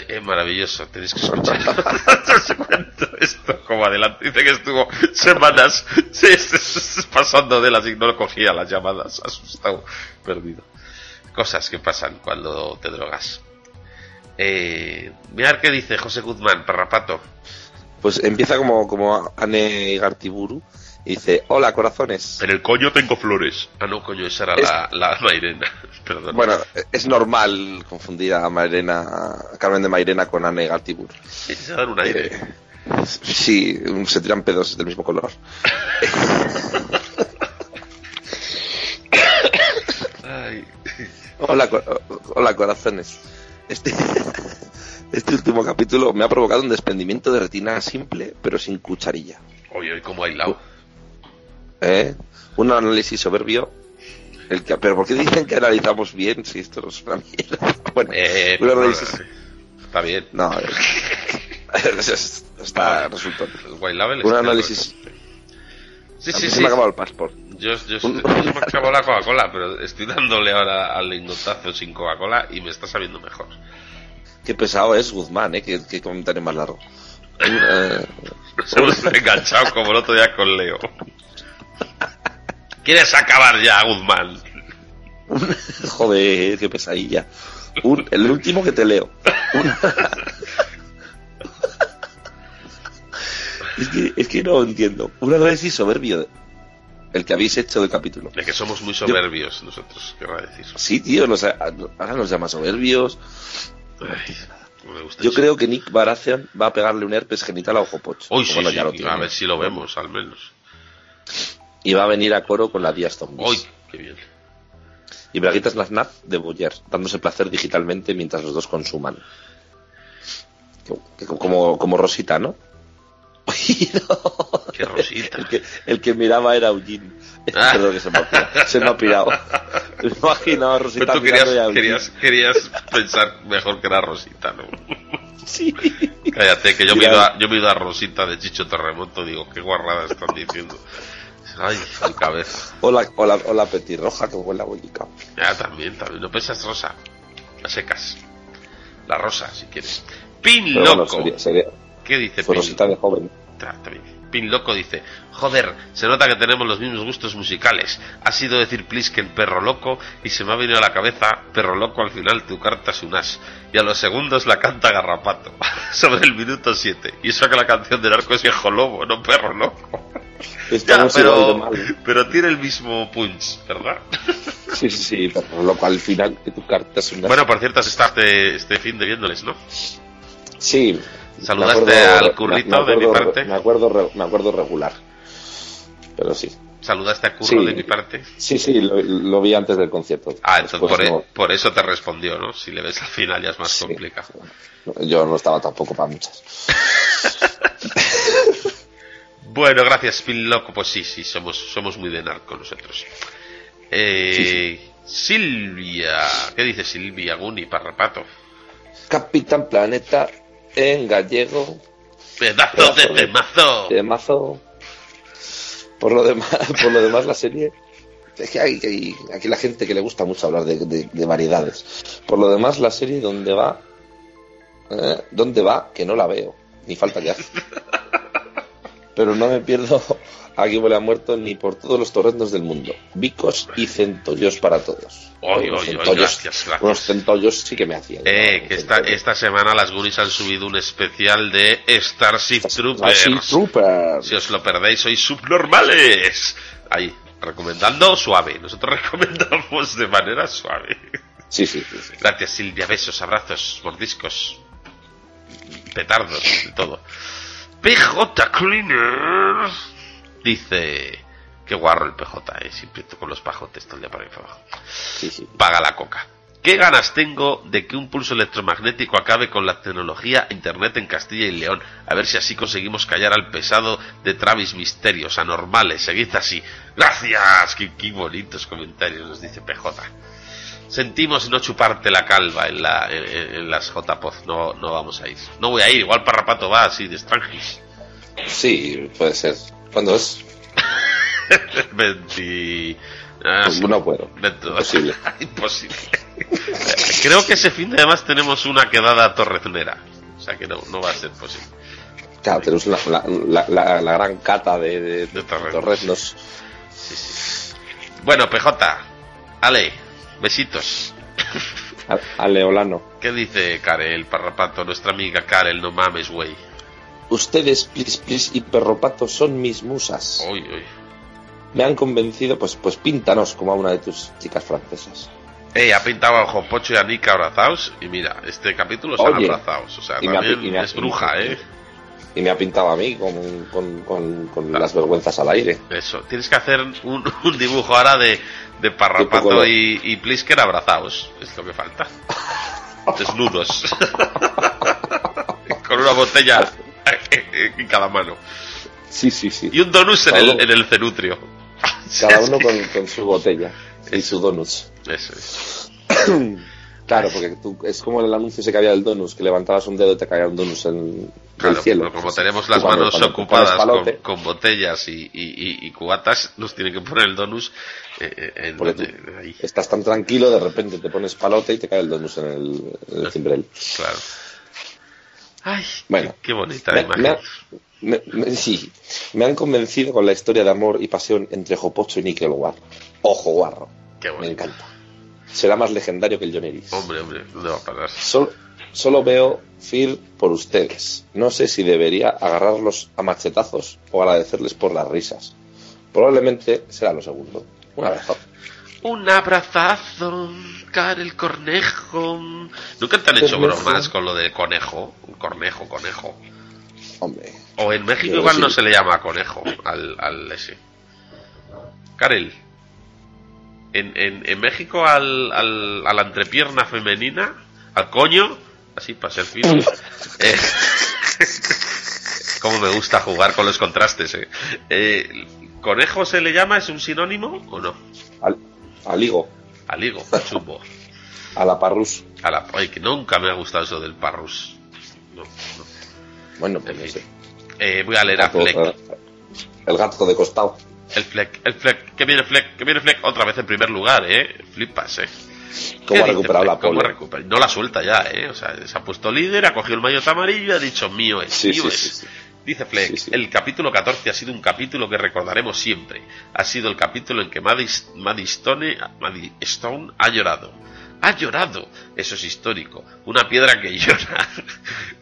Es maravilloso, tenéis que escuchar. Esto como adelante. Dice que estuvo semanas pasando de las y no cogía las llamadas, asustado, perdido. Cosas que pasan cuando te drogas. Eh, mirar qué dice José Guzmán, Parrapato. Pues empieza como, como Anne Gartiburu y dice, hola corazones. En el coño tengo flores. Ah, no, coño, esa era Es- la, la Mairena. Perdón. Bueno, es normal confundir a Mairena, a Carmen de Mairena con Anne Gartiburu. se da un aire. Eh, sí, se tiran pedos del mismo color. Ay. Hola, hola corazones. Este, este último capítulo me ha provocado un desprendimiento de retina simple, pero sin cucharilla. Oye, cómo ha hilado. ¿Eh? Un análisis soberbio. El que, pero ¿por qué dicen que analizamos bien si esto no es una mierda? Bueno, Eh, un análisis... Está bien. No, es- es- está resultó. Label Un está- análisis... Sí, sí, mí se sí. me ha acabado el passport. Yo, yo, yo me acabó la Coca-Cola, pero estoy dándole ahora al lingotazo sin Coca-Cola y me está sabiendo mejor. Qué pesado es Guzmán, ¿eh? Qué, qué comentario más largo. Nos hemos enganchado como el otro día con Leo. ¿Quieres acabar ya, Guzmán? joder, qué pesadilla. Un- el último que te leo. Es, que, es que no entiendo. Un análisis soberbio. El que habéis hecho del capítulo. De que somos muy soberbios nosotros, querrá decir. Sí, tío, nos, ahora nos llama soberbios. Ay, me gusta Yo eso. creo que Nick Baratheon va a pegarle un herpes genital a Ojo Pocho. Uy, sí, Bueno, sí, ya lo y tiene. a ver si lo vemos, al menos. Y va a venir a coro con la Díaz Zombies. Uy, qué bien. Y Braguitas Naznaz de Boyer, dándose placer digitalmente mientras los dos consuman. Como, como Rosita, ¿no? Qué Rosita. El que, el que miraba era Eugene. Ah. Perdón que se me ha pirado. Se me ha pirado. Me imagino a Rosita Pero tú querías, a querías, querías pensar mejor que era Rosita, ¿no? Sí. Cállate, que yo me, he Mira. ido a, yo me ido a Rosita de Chicho Terremoto, digo, qué guarrada están diciendo. Ay, mi cabeza. Hola, hola, hola petirroja que huele a bollica. Ya, también, también. No pensas rosa. Las secas. La rosa, si quieres. Pin Pero bueno, loco. sería, sería- ¿Qué dice fue Pin? Rosita de joven. Pin loco dice, joder, se nota que tenemos los mismos gustos musicales. Ha sido decir please que el perro loco y se me ha venido a la cabeza, perro loco al final tu carta es un as. Y a los segundos la canta Garrapato, sobre el minuto 7. Y eso que la canción del arco es viejo lobo, no perro loco. Ya, de pero, mal. pero tiene el mismo punch, ¿verdad? Sí, sí, sí, pero loco, al final que tu carta es una... Bueno, por cierto, has estado este, este fin de viéndoles, ¿no? sí. ¿Saludaste acuerdo- al currito me acuerdo- de mi parte? Me acuerdo, me acuerdo regular. Pero sí. ¿Saludaste a Curro Sí. de mi parte? Sí, sí, lo, lo vi antes del concierto. Ah, entonces por, e- no- por eso te respondió, ¿no? Si le ves al final ya es más Sí. complicado. Yo no estaba tampoco para muchas. Bueno, gracias, Pin Loco. Pues sí, sí, somos, somos muy de narco nosotros. Eh, Silvia, ¿qué dice Silvia Guni Parrapato? Capitán Planeta en gallego, Pedazo de Pedazo de- temazo. de mazo. Por lo demás, por lo demás la serie. Es que hay, hay- aquí la gente que le gusta mucho hablar de, de- de variedades. Por lo demás, la serie donde va, eh, ¿dónde va? Que no la veo, ni falta que hace. Pero no me pierdo Aquí huele a muerto ni por todos los torrendos del mundo. Bicos y centollos para todos. Oy, oy, oy, centollos- gracias, gracias. Unos centollos sí que me hacían. Eh, que esta, esta semana las Goonies han subido un especial de Starship Troopers. Starship Troopers. Si os lo perdéis, sois subnormales. Ahí, recomendando suave. Nosotros recomendamos de manera suave. Sí, sí, sí, sí. Gracias, Silvia. Besos, abrazos, mordiscos, petardos, todo. PJ Cleaner dice: Qué guarro el PJ, eh. Siempre con los pajotes todo el día para y para abajo. sí, sí. Paga la coca. ¿Qué ganas tengo de que un pulso electromagnético acabe con la tecnología Internet en Castilla y León? A ver si así conseguimos callar al pesado de Travis Misterios, anormales, seguid así. Gracias, qué, qué bonitos comentarios nos dice PJ. Sentimos no chuparte la calva en, la, en, en las JPOZ. No, no vamos a ir. No voy a ir. Igual Parrapato va así de extranjis. Sí, puede ser. ¿Cuándo es? 20... ah, Pues sí. no puedo. 22. Imposible. Imposible. Creo que ese fin de además tenemos una quedada torreznera. O sea que no, no va a ser posible. Claro, tenemos la, la, la, la- la gran cata de, de, De torreznos. torreznos. Bueno, PJ, Ale, besitos. A, a Leolano. ¿Qué dice Karel Parrapato, nuestra amiga Karel? No mames, güey. Ustedes, please, please y Perropato son mis musas. Uy, uy. Me han convencido, pues, pues píntanos como a una de tus chicas francesas. Ey, ha pintado a Ojo Pocho y a Nick abrazados. Y mira, este capítulo están Oye, abrazados. O sea, también ha- es bruja, ¿eh? Y me ha pintado a mí con, con, con, con las vergüenzas al aire. Eso. Tienes que hacer un, un dibujo ahora de, de Parrapato y, y Plisker abrazados. Es lo que falta. Desnudos. Con una botella en cada mano. Sí, sí, sí. Y un donus en el, en el cenutrio. Cada uno con, con su botella y su donuts. Eso es. Claro, porque tú, es como el anuncio ese que había del donus, que levantabas un dedo y te caía un donus en Claro, el cielo. pero como tenemos las cuando- manos cuando ocupadas con, con botellas y, y- y- y cubatas, nos tienen que poner el donus eh, eh, donde- ahí. estás tan tranquilo, de repente te pones palote y te cae el donus en el, en el cimbrel. Claro. Ay, Bueno. qué bonita Me- imagen. me ha- me- me- sí, me han convencido con la historia de amor y pasión entre Jopocho y Nickel Guarro. Ojo Guarro, Qué me encanta. Será más legendario que el John Eris. Hombre, hombre, ¿dónde va a parar? Solo, solo veo Fear por ustedes. No sé si debería agarrarlos a machetazos o agradecerles por las risas. Probablemente será lo segundo. Un abrazo. Un abrazazo, Karel Cornejo. Nunca te han hecho Cornejo. bromas con lo de conejo. Un cornejo, conejo. Hombre, O en México igual sí. no se le llama conejo al, al ese. Karel. En, en, en México al, al, a la entrepierna femenina, al coño, así para ser fino. eh, como me gusta jugar con los contrastes, eh. Eh, ¿Conejo se le llama? ¿Es un sinónimo o no? al, al higo, Al higo, chumbo. a la parrus. A la, ay, que nunca me ha gustado eso del parrus. No, no. Bueno, pues. Eh, voy a leer a Fleck. El gato de costado. El Fleck, el Fleck, que viene Fleck, que viene Fleck, otra vez en primer lugar, eh. Flipas, eh. ¿Cómo ha ¿Qué dice recuperado la pole? No la suelta ya, eh. O sea, se ha puesto líder, ha cogido el maillot amarillo y ha dicho mío es, Sí, mío sí, es. sí, sí. Dice Fleck, Sí, sí. el capítulo 14 ha sido un capítulo que recordaremos siempre. Ha sido el capítulo en que Maddie, Stone, Maddie Stone ha llorado. Ha llorado. Eso es histórico. Una piedra que llora.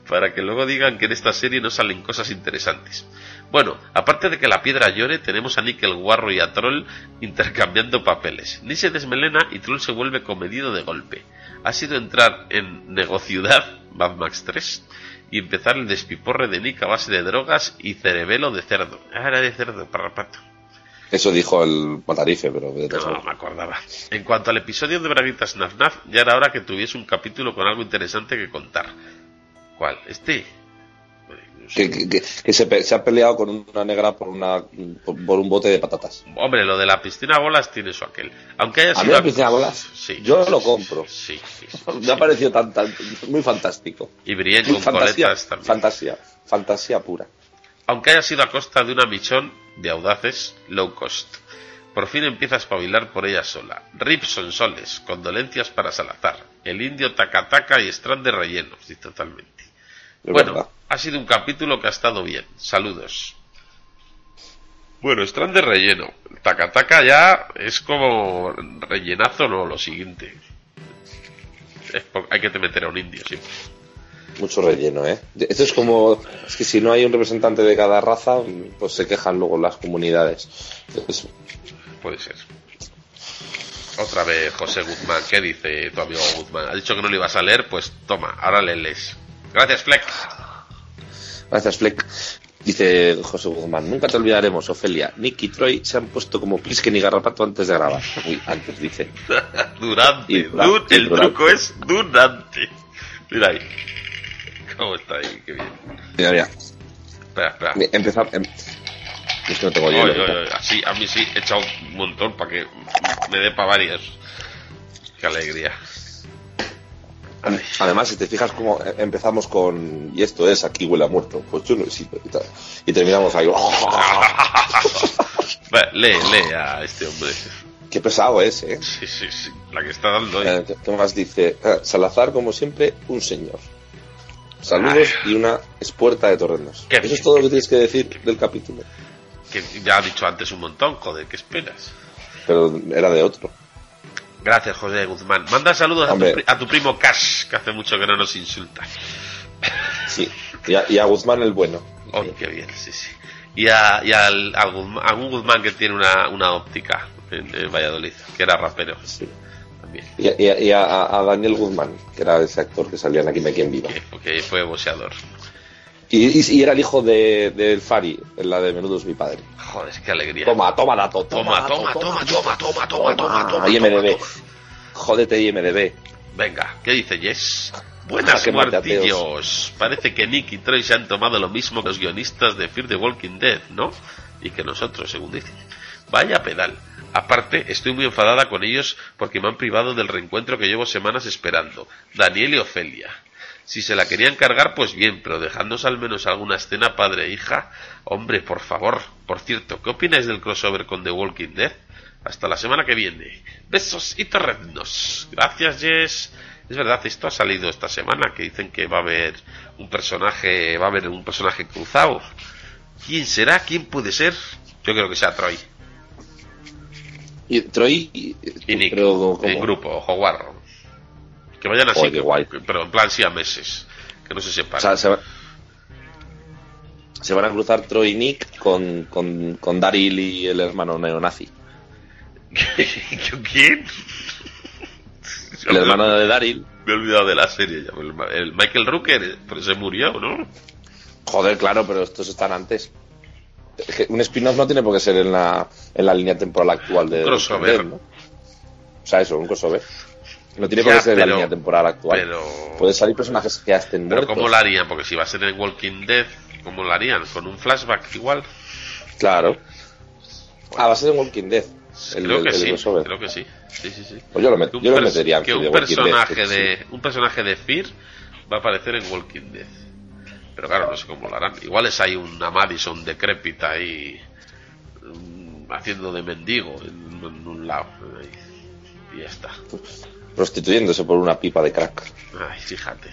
Para que luego digan que en esta serie no salen cosas interesantes. Bueno, aparte de que la piedra llore, tenemos a Nickel Guarro y a Troll intercambiando papeles. Ni se desmelena y Troll se vuelve comedido de golpe. Ha sido entrar en Negociudad, Mad Max 3, y empezar el despiporre de Nick a base de drogas y cerebelo de cerdo. Ah, era de cerdo, parrapato. Eso dijo el Matarife, pero a No, no me acordaba. En cuanto al episodio de Braguitas Naf Naf, ya era hora que tuviese un capítulo con algo interesante que contar. ¿Cuál? ¿Este? Que, que- que- que se, ha peleado con una negra por una por, por un bote de patatas. Hombre, lo de la piscina bolas tiene eso aquel. Aunque haya A mí sido... la piscina bolas, Sí. yo lo compro. Sí, sí. Me ha parecido tan, tan muy fantástico. Y Brienne con fantasía, coletas también. fantasía, fantasía pura. Aunque haya sido a costa de una michón de audaces low cost. Por fin empieza a espabilar por ella sola. Ripson Soles, condolencias para Salazar. El indio Takataka y Strand de rellenos, totalmente. Es bueno, verdad. ha sido un capítulo que ha estado bien. Saludos. Bueno, Strand de relleno. Takataka ya es como rellenazo, no, lo siguiente. Es hay que te meter a un indio, sí. Mucho relleno, ¿eh? Esto es como, es que si no hay un representante de cada raza, pues se quejan luego las comunidades. Entonces, Puede ser. Otra vez José Guzmán. ¿Qué dice tu amigo Guzmán? Ha dicho que no lo ibas a leer, pues toma, ahora le lees. Gracias, Fleck. gracias, Fleck. Dice José Guzmán, nunca te olvidaremos, Ofelia. Nick y Troy se han puesto como Plisken y Garrapato antes de grabar. Uy, antes, dice. Durante. Durante, Du- el Durante. truco es Durante. Mira ahí. ¿Cómo está ahí? Qué bien. Mira, mira. Espera, espera. Empezar. em- Es que no tengo hielo. Así, a mí sí, he echado un montón para que me dé para varias. Qué alegría. Además, si te fijas cómo empezamos con y esto es aquí huele a muerto, pues sido y terminamos ahí. Lee, lee a este hombre. Qué pesado es, ¿eh? Sí, sí, sí. La que está dando ahí. Eh, ¿Qué qué más dice? Ah, Salazar, como siempre, un señor. Saludos y una espuerta de torrenos. Qué Eso bien. es todo lo que tienes que decir del capítulo. Que ya ha dicho antes un montón, joder, ¿qué esperas? Pero era de otro. Gracias, José Guzmán. Manda saludos a tu, a tu primo Cash, que hace mucho que no nos insulta. Sí. Y a, y a Guzmán el bueno. Oh, qué bien, sí, sí. Y, a, y al, Guzmán, a un Guzmán que tiene una, una óptica en, en Valladolid, que era rapero Sí. también, Y, a Daniel Guzmán, que era ese actor que salía en Aquí me quien viva. que, que fue boxeador. Y, era el hijo de, del Fari, la de Menudo es mi padre. Joder, qué alegría. Toma, toma dato. Toma, toma, toma, toma, toma, toma, toma. IMDB. Jódete IMDB. Venga, ¿qué dice Yes? Ah, Buenas ah. Parece que Nick y Troy se han tomado lo mismo que los guionistas de Fear the Walking Dead, ¿no? Y que nosotros, según dicen. Vaya pedal. Aparte, estoy muy enfadada con ellos porque me han privado del reencuentro que llevo semanas esperando. Daniel y Ofelia. Si se la querían cargar, pues bien, pero dejándonos al menos alguna escena padre e hija. Hombre, por favor. Por cierto, ¿qué opináis del crossover con The Walking Dead? Hasta la semana que viene. Besos y torreznos. Gracias, Jess. Es verdad, esto ha salido esta semana, que dicen que va a haber un personaje, va a haber un personaje cruzado. ¿Quién será? ¿Quién puede ser? Yo creo que sea Troy. Y Troy y, Nick. En grupo, ojo guarro. Que vayan así, Joder, qué guay. pero en plan sí a meses. Que no se o separen. sea, se, va- se van a cruzar Troy y Nick con, con, con Daryl y el hermano neonazi. ¿Quién? El hermano de Daryl. Me he olvidado de la serie ya. El, el Michael Rooker, pero se murió, ¿no? Joder, claro, pero estos están antes. Es que un spin-off no tiene por qué ser en la, en la línea temporal actual de. Crossover. de- ¿no? O sea, eso, un crossover. No tiene por qué ser la línea temporal actual. pero- Puede salir personajes que ya estén Pero muertos. ¿cómo lo harían? Porque si va a ser en Walking Dead, ¿cómo lo harían? ¿Con un flashback igual? Claro. Ah, va a ser en Walking Dead. El, creo que el- sí, creo que sí. Sí, sí, sí. Pues yo lo, met- yo lo metería en que un personaje sí. de un personaje de Fear va a aparecer en Walking Dead. Pero claro, no sé cómo lo harán. Igual es ahí una Madison decrépita ahí mm, haciendo de mendigo en, en un lado. ahí. Y ya está. Prostituyéndose por una pipa de crack. Ay, fíjate.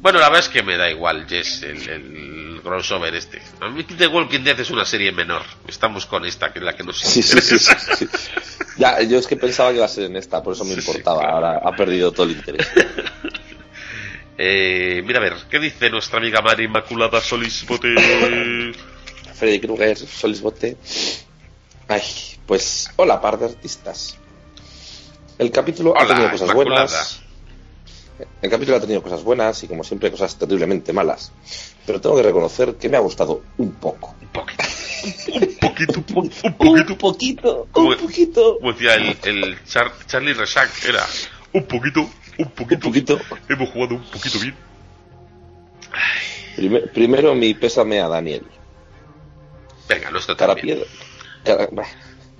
Bueno, la verdad es que me da igual, Jess, el, el crossover este. A mí The Walking Dead es una serie menor. Estamos con esta, que es la que nos Sí, sí, sí. Ya, yo es que pensaba que iba a ser en esta, por eso me importaba. claro. Ahora ha perdido todo el interés. Eh, mira a ver, ¿qué dice nuestra amiga María Inmaculada Solís Bote? Freddy Krueger, Solis Bote. Ay, pues hola, par de artistas. El capítulo ha tenido cosas Inmaculada. buenas. El capítulo ha tenido cosas buenas y, como siempre, cosas terriblemente malas. Pero tengo que reconocer que me ha gustado un poco. Un poquito. Un poquito, un poquito. Un poquito, Como- un poquito. Como decía el, el Char- Charlie Resac, era un poquito, un Un poquito. poquito. Hemos jugado un poquito bien. Prime- primero mi pésame a Daniel. Venga, no está Cara piedra.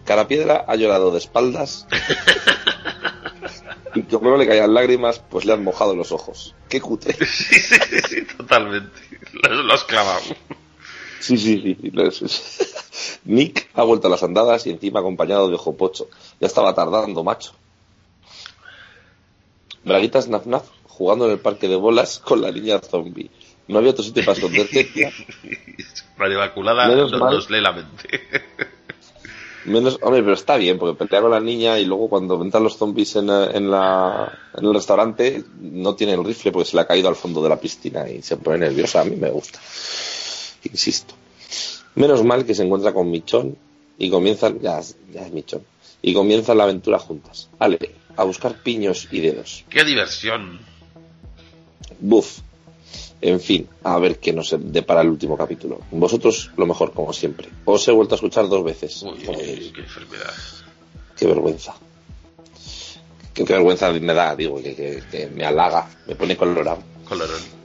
Cara piedra ha llorado de espaldas. y como no le caían lágrimas, pues le han mojado los ojos. Qué cutre. Sí, sí, sí, sí, totalmente. Lo, lo has clavado. Sí, sí, sí. Nick ha vuelto a las andadas y encima acompañado de Ojo Pocho. Ya estaba tardando, macho. Braguitas Naf Naf jugando en el parque de bolas con la niña zombie. No había otro sitio para esconderte. Menos no- nos lee la mente. Menos, hombre, pero está bien, porque pelea con la niña y luego cuando entran los zombies en, en, la, en el restaurante no tiene el rifle porque se le ha caído al fondo de la piscina y se pone nerviosa. A mí me gusta. Insisto. Menos mal que se encuentra con Michón y comienzan, ya, ya es Michón, y comienzan la aventura juntas. Ale, a buscar piños y dedos. ¡Qué diversión! Buf. En fin, a ver qué nos depara el último capítulo. Vosotros lo mejor, como siempre. Os he vuelto a escuchar dos veces. Uy, uy, qué enfermedad. Qué vergüenza. Qué, qué vergüenza me da, digo, que, que- que me halaga, me pone colorado.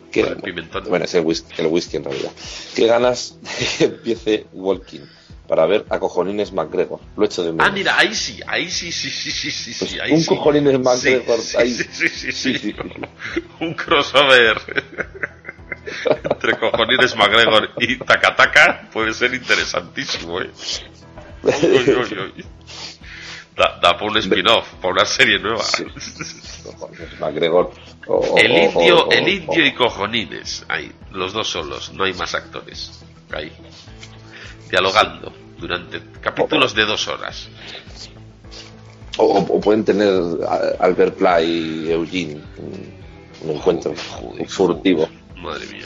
Qué- pimentón. Bueno, es el whisky, el whisky en realidad. Qué ganas de que empiece Walking. para ver a Cojonines McGregor. Lo he hecho de menos. Ah, mira, ahí sí, ahí sí, sí, sí, sí, sí, sí, Pues ahí un sí. Cojonines Sí, ahí. sí, sí, sí, Sí, sí. sí, sí. Un crossover entre cojonines McGregor y Takataka puede ser interesantísimo, ¿eh? Uy, uy, uy. Da, da por un spin-off, por una serie nueva. Sí. McGregor. o- o- El indio, el indio y cojonines, ahí, los dos solos, no hay más actores, ahí, dialogando durante capítulos de dos horas. O, o pueden tener Albert Pla y Eugene un, un encuentro Joder, furtivo. Madre mía.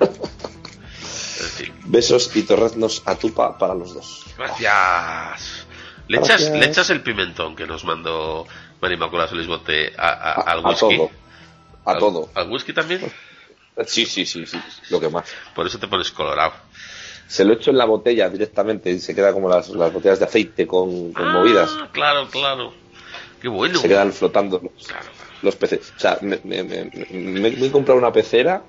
En fin, Besos y torreznos a tupa para los dos. gracias. ¿Le Gracias. echas, ¿Le echas el pimentón que nos mandó María Inmaculada Solís Bote a- a- A, al whisky? todo. A ¿Al- todo. ¿Al whisky también? Sí, sí, sí, sí. Lo que más. Por eso te pones colorado. Se lo echo en la botella directamente y se queda como las, las botellas de aceite con, con movidas. Ah, claro, claro. Qué bueno. Se quedan flotando Claro, los peces. O sea, me, me, me- me- me he comprado una pecera.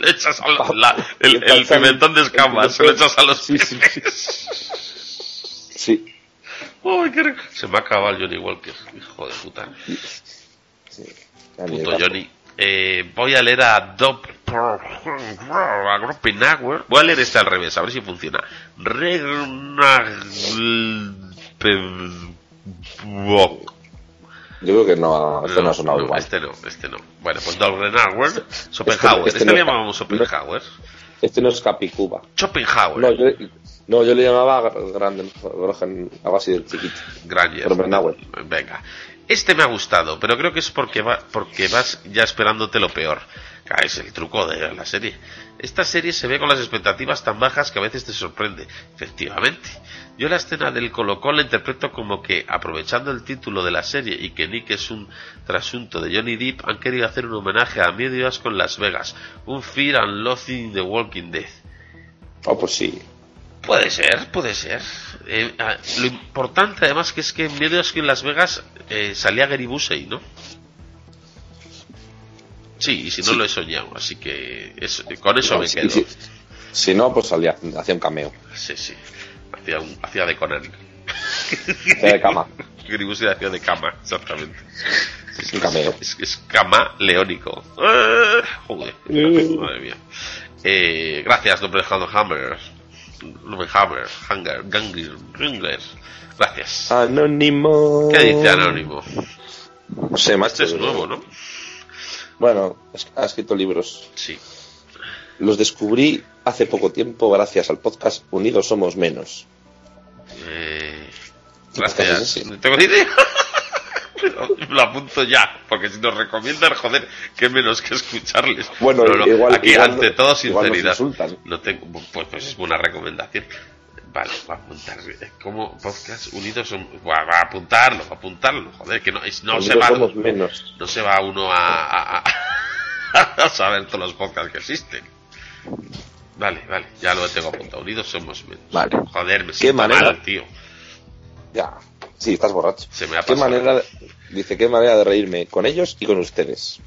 Le echas al- la- el, Le el pimentón de escamas, se lo echas a los Sí, sí. Sí. Uy, qué rico. Se me ha acabado el Johnny Walker, hijo de puta. sí. Puto Johnny. Eh, voy a leer a Dop. a. Voy a leer este al revés, a ver si funciona. Regnagl- Yo creo que no, esto no, ha sonado no, igual. Este no, este no. Bueno, pues Dolgrenauer, Schopenhauer. este Este, no le llamábamos Schopenhauer. Este no es Capicuba. Schopenhauer. No, yo, no, yo le llamaba grande, algo así del chiquito. Granger. Venga. Este me ha gustado, pero creo que es porque, va, porque vas ya esperándote lo peor. Es el truco de la serie. Esta serie se ve con las expectativas tan bajas que a veces te sorprende. Efectivamente. Yo la escena del colocón la interpreto como que, aprovechando el título de la serie y que Nick es un trasunto de Johnny Depp, han querido hacer un homenaje a Miedo en Las Vegas. Un Fear and Loathing in the Walking Dead. Oh, pues sí. Puede ser, puede ser. Eh, ah, lo importante además que es que en medio es que en Las Vegas eh, salía Gary Busey, ¿no? Sí, y si no Sí. lo he soñado, así que es- con eso No, me si- quedo. si- Si no, pues salía, hacía un cameo. Sí, sí. Hacía, un- hacía de Conan. Hacía de cama. Gary Busey hacía de cama, exactamente. Sí, Un cameo. Es, es cama leónico. Eh, joder, madre mía. Eh, gracias, don Alejandro Hammer. Hammer, Hanger, Gangler. Gracias. Anónimo. ¿Qué dice Anónimo? No sé, macho. Este es nuevo, ¿no? Bueno, ha escrito libros. Sí. Los descubrí hace poco tiempo gracias al podcast Unidos Somos Menos. Eh, ¿Qué podcast es gracias. No tengo ni idea. Lo apunto ya, porque si nos recomiendan, joder, qué menos que escucharles. Bueno, No, no, igual- aquí igual ante todo sinceridad. insultan. No tengo, pues, pues es buena recomendación. Vale, va a apuntar. ¿Cómo podcast unidos son? Va, va a apuntarlo, va a apuntarlo. Joder, que no, es- no se Unidos va, Menos. no se va uno a, a, a- a saber todos los podcasts que existen. Vale, vale, ya lo tengo apuntado. Unidos somos menos. Vale. Joder, mal, tío. Ya. Sí, estás borracho. Se me ha ¿Qué pasado. manera, de- dice, qué manera de reírme con ellos y con ustedes.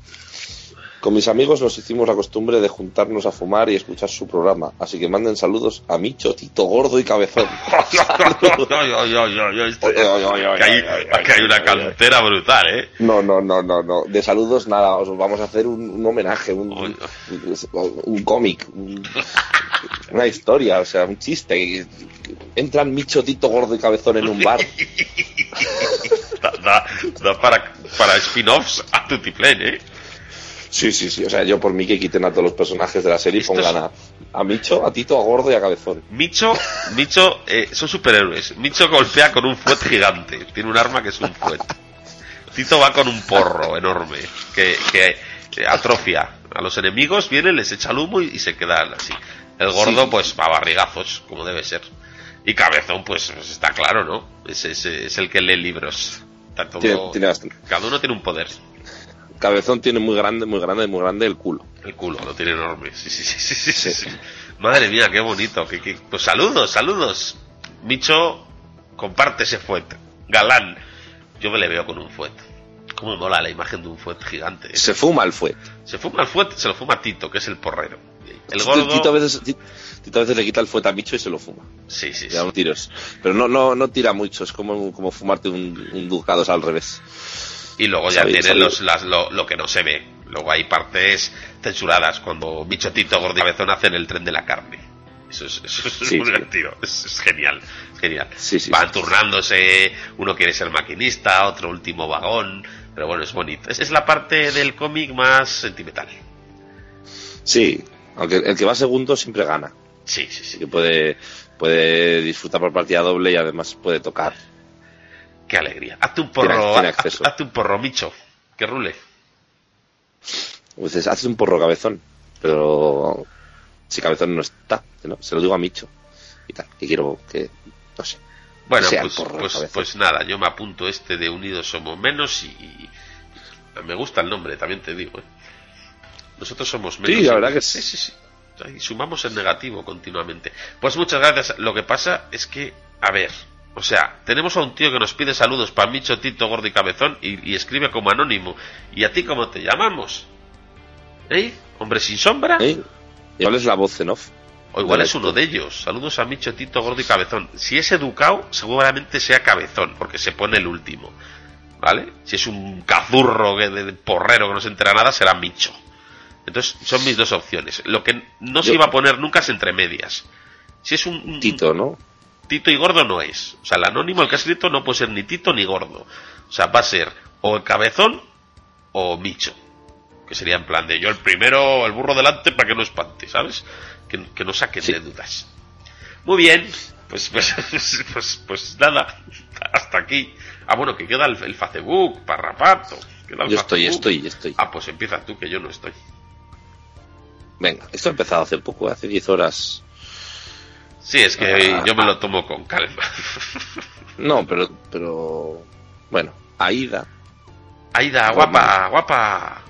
Con mis amigos nos hicimos la costumbre de juntarnos a fumar y escuchar su programa, así que manden saludos a Micho, Tito Gordo y Cabezón. Que hay, una cantera brutal, ¿eh? No, no, no, no, no. De saludos nada, os vamos a hacer un, un homenaje, un, un, un cómic, un- una historia, o sea, un chiste. Entran Micho, Tito Gordo y Cabezón en un bar. Da, da- da para, para spin-offs a Tutiplén, ¿eh? Sí, sí, sí. O sea, yo por mí que quiten a todos los personajes de la serie y pongan a, a Micho, a Tito, a Gordo y a Cabezón. Micho, Micho, eh, son superhéroes. Micho golpea con un fuet gigante. Tiene un arma que es un fuet. Tito va con un porro enorme que, que, que atrofia a los enemigos, viene, les echa el humo y, y se quedan así. El gordo, Sí. pues, va a barrigazos, como debe ser. Y Cabezón, pues, pues, está claro, ¿no? Es, es, es el que lee libros. Todo- Tiene. Cada uno tiene un poder. Cabezón tiene muy grande, muy grande, muy grande el culo. El culo lo tiene enorme. Sí, sí, sí, sí, sí, sí, sí. Madre mía, qué bonito. qué- qué- Pues saludos, saludos. Micho, comparte ese fuet. Galán. Yo me le veo con un fuet. Cómo mola la imagen de un fuet gigante. Se fuma el fuet. Se fuma el fuet, se lo fuma Tito, que es el porrero. El gordo. Tito a veces, Tito a veces le quita el fueta a Micho y se lo fuma. Sí, sí, Le sí. da unos tiros. Pero no, no, no tira mucho, es como, como fumarte un, un ducados al revés. Y luego ya tiene los, las- lo, lo que no se ve. Luego hay partes censuradas cuando Bichotito Gordo y Cabezón hacen el tren de la carne. Eso es, eso es Sí, muy sí. divertido. Es, es genial. Es genial. Sí, Van turnándose. Uno quiere ser maquinista, otro último vagón. Pero bueno, es bonito. Es, es la parte del cómic más sentimental. Sí, aunque el que va segundo siempre gana. Sí, sí, sí. que puede, puede disfrutar por partida doble y además puede tocar. Qué alegría. Hazte un porro. tiene haz- acceso. hazte un porro, Micho. Que rule. Pues hace un porro cabezón, pero si cabezón no está, ¿no? se lo digo a Micho y tal, que quiero que, no sé. Bueno, pues, porro, pues, pues nada, yo me apunto este de Unidos Somos Menos y, y- me gusta el nombre, también te digo. ¿eh? Nosotros somos menos. Sí, la y- verdad que sí. sí. Sí, sí, Ahí sumamos el negativo continuamente. Pues muchas gracias. Lo que pasa es que, a ver, o sea, tenemos a un tío que nos pide saludos para Micho, Tito, Gordo y Cabezón y, y escribe como anónimo. ¿Y a ti cómo te llamamos? ¿Eh? ¿Hombre sin sombra? ¿Eh? Igual es la voz en off. O igual es uno de ellos. Saludos a Micho, Tito, Gordo y Cabezón. Si es educado, seguramente sea Cabezón, porque se pone el último. ¿Vale? Si es un cazurro que de, de porrero que no se entera nada, será Micho. Entonces, son mis dos opciones. Lo que no se Yo- iba a poner nunca es entre medias. Si es un, un- Tito, ¿no? Tito y Gordo no es. O sea, el anónimo, el que ha escrito, no puede ser ni Tito ni Gordo. O sea, va a ser o el Cabezón o Micho. Que sería en plan de yo el primero, el burro delante para que no espante, ¿sabes? Que, que no saquen Sí. de dudas. Muy bien, pues, pues, pues, pues nada, hasta aquí. Ah, bueno, que queda el, el Facebook, parrapato. queda el Yo estoy, estoy, estoy. Ah, pues empieza tú, que yo no estoy. Venga, esto ha empezado hace poco, hace 10 horas. Sí, es que Ah. yo me lo tomo con calma. No, pero, pero, bueno, Aida. Aida, guapa, guapa.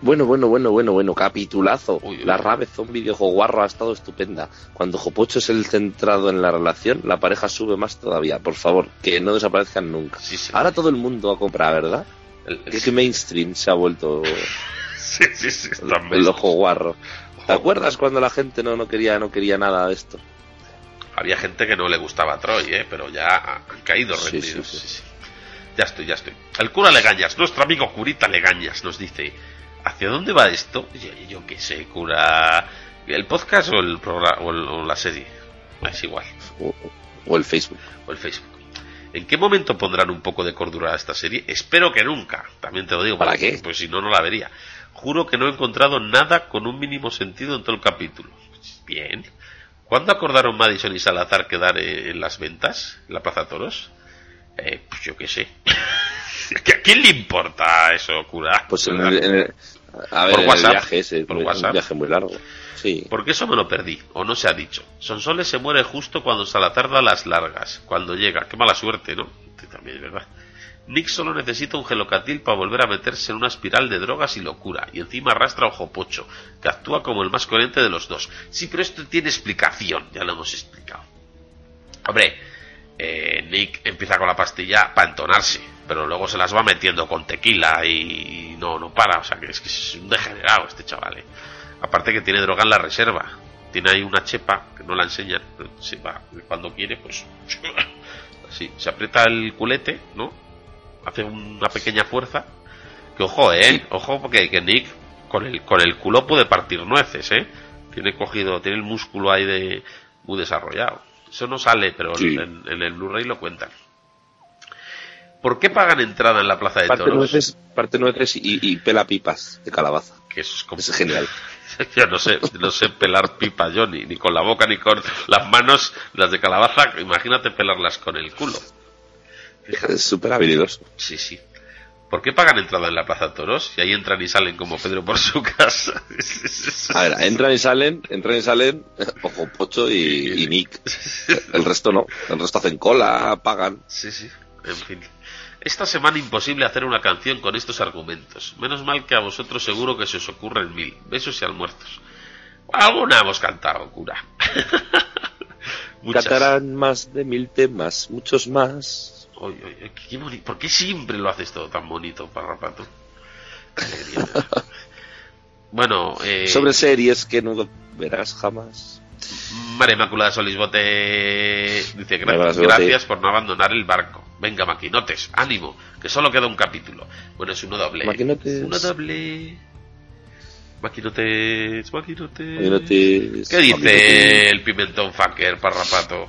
Bueno, bueno, bueno, bueno, bueno, capitulazo. Uy, uy. La Rabezón videojuego guarro ha estado estupenda. Cuando Jopocho es el centrado en la relación, la pareja sube más todavía. Por favor, que no desaparezcan nunca. Sí, sí. Ahora todo el mundo a comprar, ¿verdad? El- el- Es que mainstream se ha vuelto sí, sí, sí, el ojo guarro. ¿Te acuerdas cuando la gente no, no quería no quería nada de esto? Había gente que no le gustaba Troy, ¿eh? pero ya han caído rendidos. sí, sí. sí, sí. Ya estoy, ya estoy. El cura Legañas, nuestro amigo curita Legañas, nos dice: ¿Hacia dónde va esto? Yo, yo qué sé, cura. ¿El podcast o, el programa, o, el- o la serie? Es igual. O, o el Facebook. O el Facebook. ¿En qué momento pondrán un poco de cordura a esta serie? Espero que nunca. También te lo digo. ¿Para porque, qué? Pues si no, no la vería. Juro que no he encontrado nada con un mínimo sentido en todo el capítulo. Bien. ¿Cuándo acordaron Madison y Salazar quedar eh, en las ventas? ¿En la Plaza Toros? Eh, pues yo qué sé. ¿Que ¿A quién le importa eso, cura? Pues en el, en el- a ver, Por el WhatsApp. viaje ese, Por un WhatsApp. viaje muy largo. Sí. Porque eso me lo perdí, o no se ha dicho. Sonsoles se muere justo cuando Salazar da las largas, cuando llega. Qué mala suerte, ¿no? También es verdad. Nick solo necesita un gelocatil para volver a meterse en una espiral de drogas y locura, y encima arrastra a Ojo Pocho, que actúa como el más coherente de los dos. Sí, pero esto tiene explicación, ya lo hemos explicado. Hombre, eh, Nick empieza con la pastilla para entonarse, pero luego se las va metiendo con tequila y no, no para, o sea que es que es un degenerado este chaval. ¿eh? Aparte que tiene droga en la reserva, tiene ahí una chepa que no la enseñan, se va, cuando quiere, pues así, se aprieta el culete, ¿no? Hace una pequeña fuerza, que ojo, eh, ojo porque que Nick con el, con el culo puede partir nueces, eh. Tiene cogido, tiene el músculo ahí de muy desarrollado. Eso no sale, pero Sí. en, en el Blu-ray lo cuentan. ¿Por qué pagan entrada en la plaza de Parte toros? nueces, parte nueces y, y pela pipas de calabaza. Que eso es como- Es genial. Yo no sé, no sé pelar pipa yo, ni, ni con la boca, ni con las manos, las de calabaza, imagínate pelarlas con el culo. Es súper habilidoso. Sí, sí. ¿Por qué pagan entrada en la Plaza Toros? Y ahí entran y salen como Pedro por su casa. A ver, entran y salen, entran y salen, ojo, Pocho y, y Nick. El resto no. El resto hacen cola, pagan. Sí, sí. En fin. Esta semana imposible hacer una canción con estos argumentos. Menos mal que a vosotros seguro que se os ocurren mil. Besos y almuerzos. Alguna hemos cantado, cura. Cantarán más de mil temas, muchos más. Oy, oy, qué ¿Por qué siempre lo haces todo tan bonito, parrapato? Bueno, eh, Sobre series que no verás jamás. María Inmaculada Solisbote dice María gracias, gracias por no abandonar el barco. Venga, maquinotes, ánimo, que solo queda un capítulo. Bueno, es uno doble. Maquinotes. Uno doble. Maquinotes, maquinotes. Maquinotes, ¿Qué dice maquinotes. el pimentón fucker, parrapato?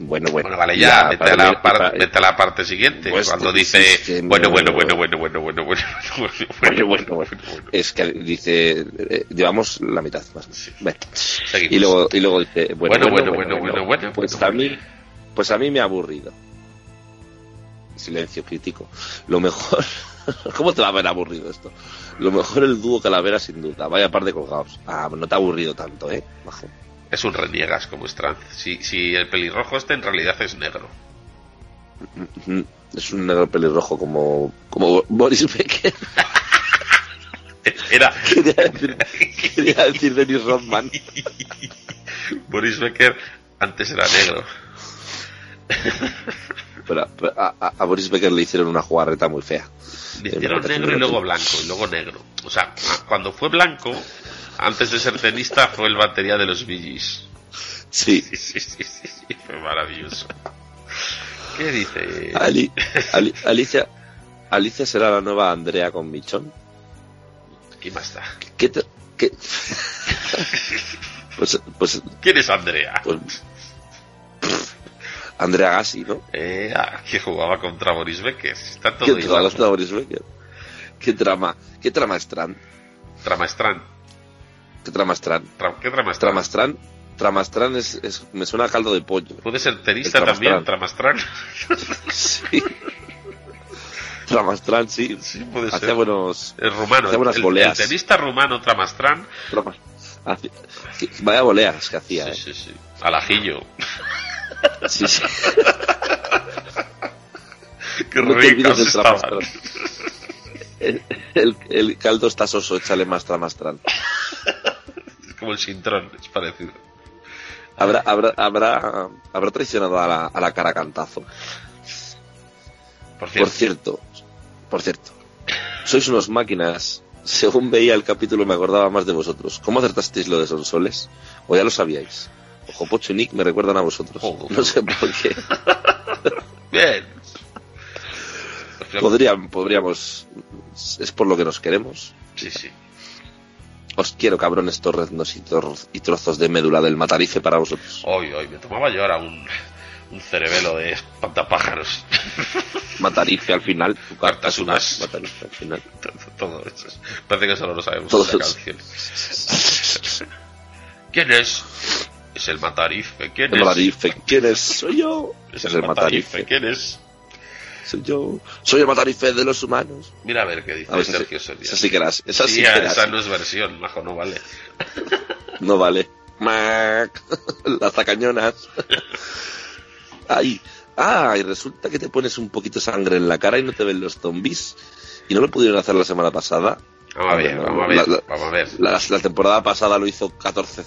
bueno, bueno. Bueno, vale, ya, vete a, la par- vete a la parte siguiente. Pues, cuando dice, que bueno, no- bueno, bueno, bueno, bueno, bueno, bueno, bueno, Bueno, bueno, bueno. Es que dice, eh, llevamos la mitad más. Sí. Bueno. Y luego, y luego dice, bueno, Bueno, bueno, bueno, bueno, bueno, Pues bueno, a mí, pues a mí me ha aburrido. Silencio crítico. Lo mejor, ¿cómo te va a haber aburrido esto? Lo mejor el dúo Calavera sin duda. Vaya par de colgados. Ah, no te ha aburrido tanto, ¿eh? Majo. Es un reniegas como Strand. Si, si el pelirrojo este en realidad es negro. Es un negro pelirrojo como, como Boris Becker. Era quería, decir, quería decir Dennis Rodman. Boris Becker antes era negro. Pero, pero a, Boris Becker le hicieron una jugarreta muy fea. Le hicieron negro y luego blanco, y luego negro. O sea, cuando fue blanco, antes de ser tenista, fue el batería de los Gees. Sí. Sí, sí, sí, fue maravilloso. ¿Qué dice? Ali- Ali- Alicia, Alicia será la nueva Andrea con Michón. ¿Quién más? ¿Qué qué? pues, pues, ¿Quién es Andrea? pues, Andrea Gassi, ¿no? Eh, ah, que jugaba contra Boris Becker. Está todo ¿Qué igual. trama Boris Becker? ¿Qué trama? ¿Qué trama Strand? Tramastrán. ¿Qué trama Strand? Tra- ¿Qué Tramastrán? Trama Strand, trama Strand es, es- me suena a caldo de pollo. Puede ser tenista también, Tramastrán. Tramastrán. Sí. Trama Strand, sí. Sí, puede Hacía ser. buenos, El rumano. hacía buenas el, voleas. el tenista rumano Tramastrán. que- Vaya voleas que hacía, Sí, ¿eh? sí, sí. Al ajillo. Sí, sí. Qué No ricas estaban. El, el, el caldo está soso, échale más Tramastrán. Es como el sintrón, es parecido. Habrá, habrá, habrá, habrá traicionado a la, a la cara cantazo. Por Por cierto, cierto, por cierto, sois unos máquinas. Según veía el capítulo me acordaba más de vosotros. ¿Cómo acertasteis lo de Sonsoles? ¿O ya lo sabíais? Ojo, Pocho y Nick me recuerdan a vosotros. No sé por qué. bien. Podrían, podríamos... Es por lo que nos queremos. Sí, sí. Os quiero, cabrones torreznos y, tor- y trozos de médula del matarife para vosotros. Hoy, hoy, me tomaba yo ahora un, un cerebelo de espantapájaros. Matarife al final. Tu carta es un unas. as, Matarife al final. Todo eso. Parece que solo lo sabemos Todo de la canción. ¿Quién es? Es el Matarife. ¿Quién El es? matarife. ¿Quién es? Soy yo. Es Es el el Matarife. matarife. ¿Quién es? Soy yo. Soy el matarife de los humanos. Mira a ver qué dice A ver, esa, Sergio sí, esa sí que eras. Esa sí, Sí, que era esa no es versión, majo, no vale. No vale. Mac. Las tacañonas. Ay. Ah, y resulta que te pones un poquito de sangre en la cara y no te ven los zombies. Y no lo pudieron hacer la semana pasada. Vamos a ver, No, vamos a ver, la- vamos a ver. La, la temporada pasada lo hizo 14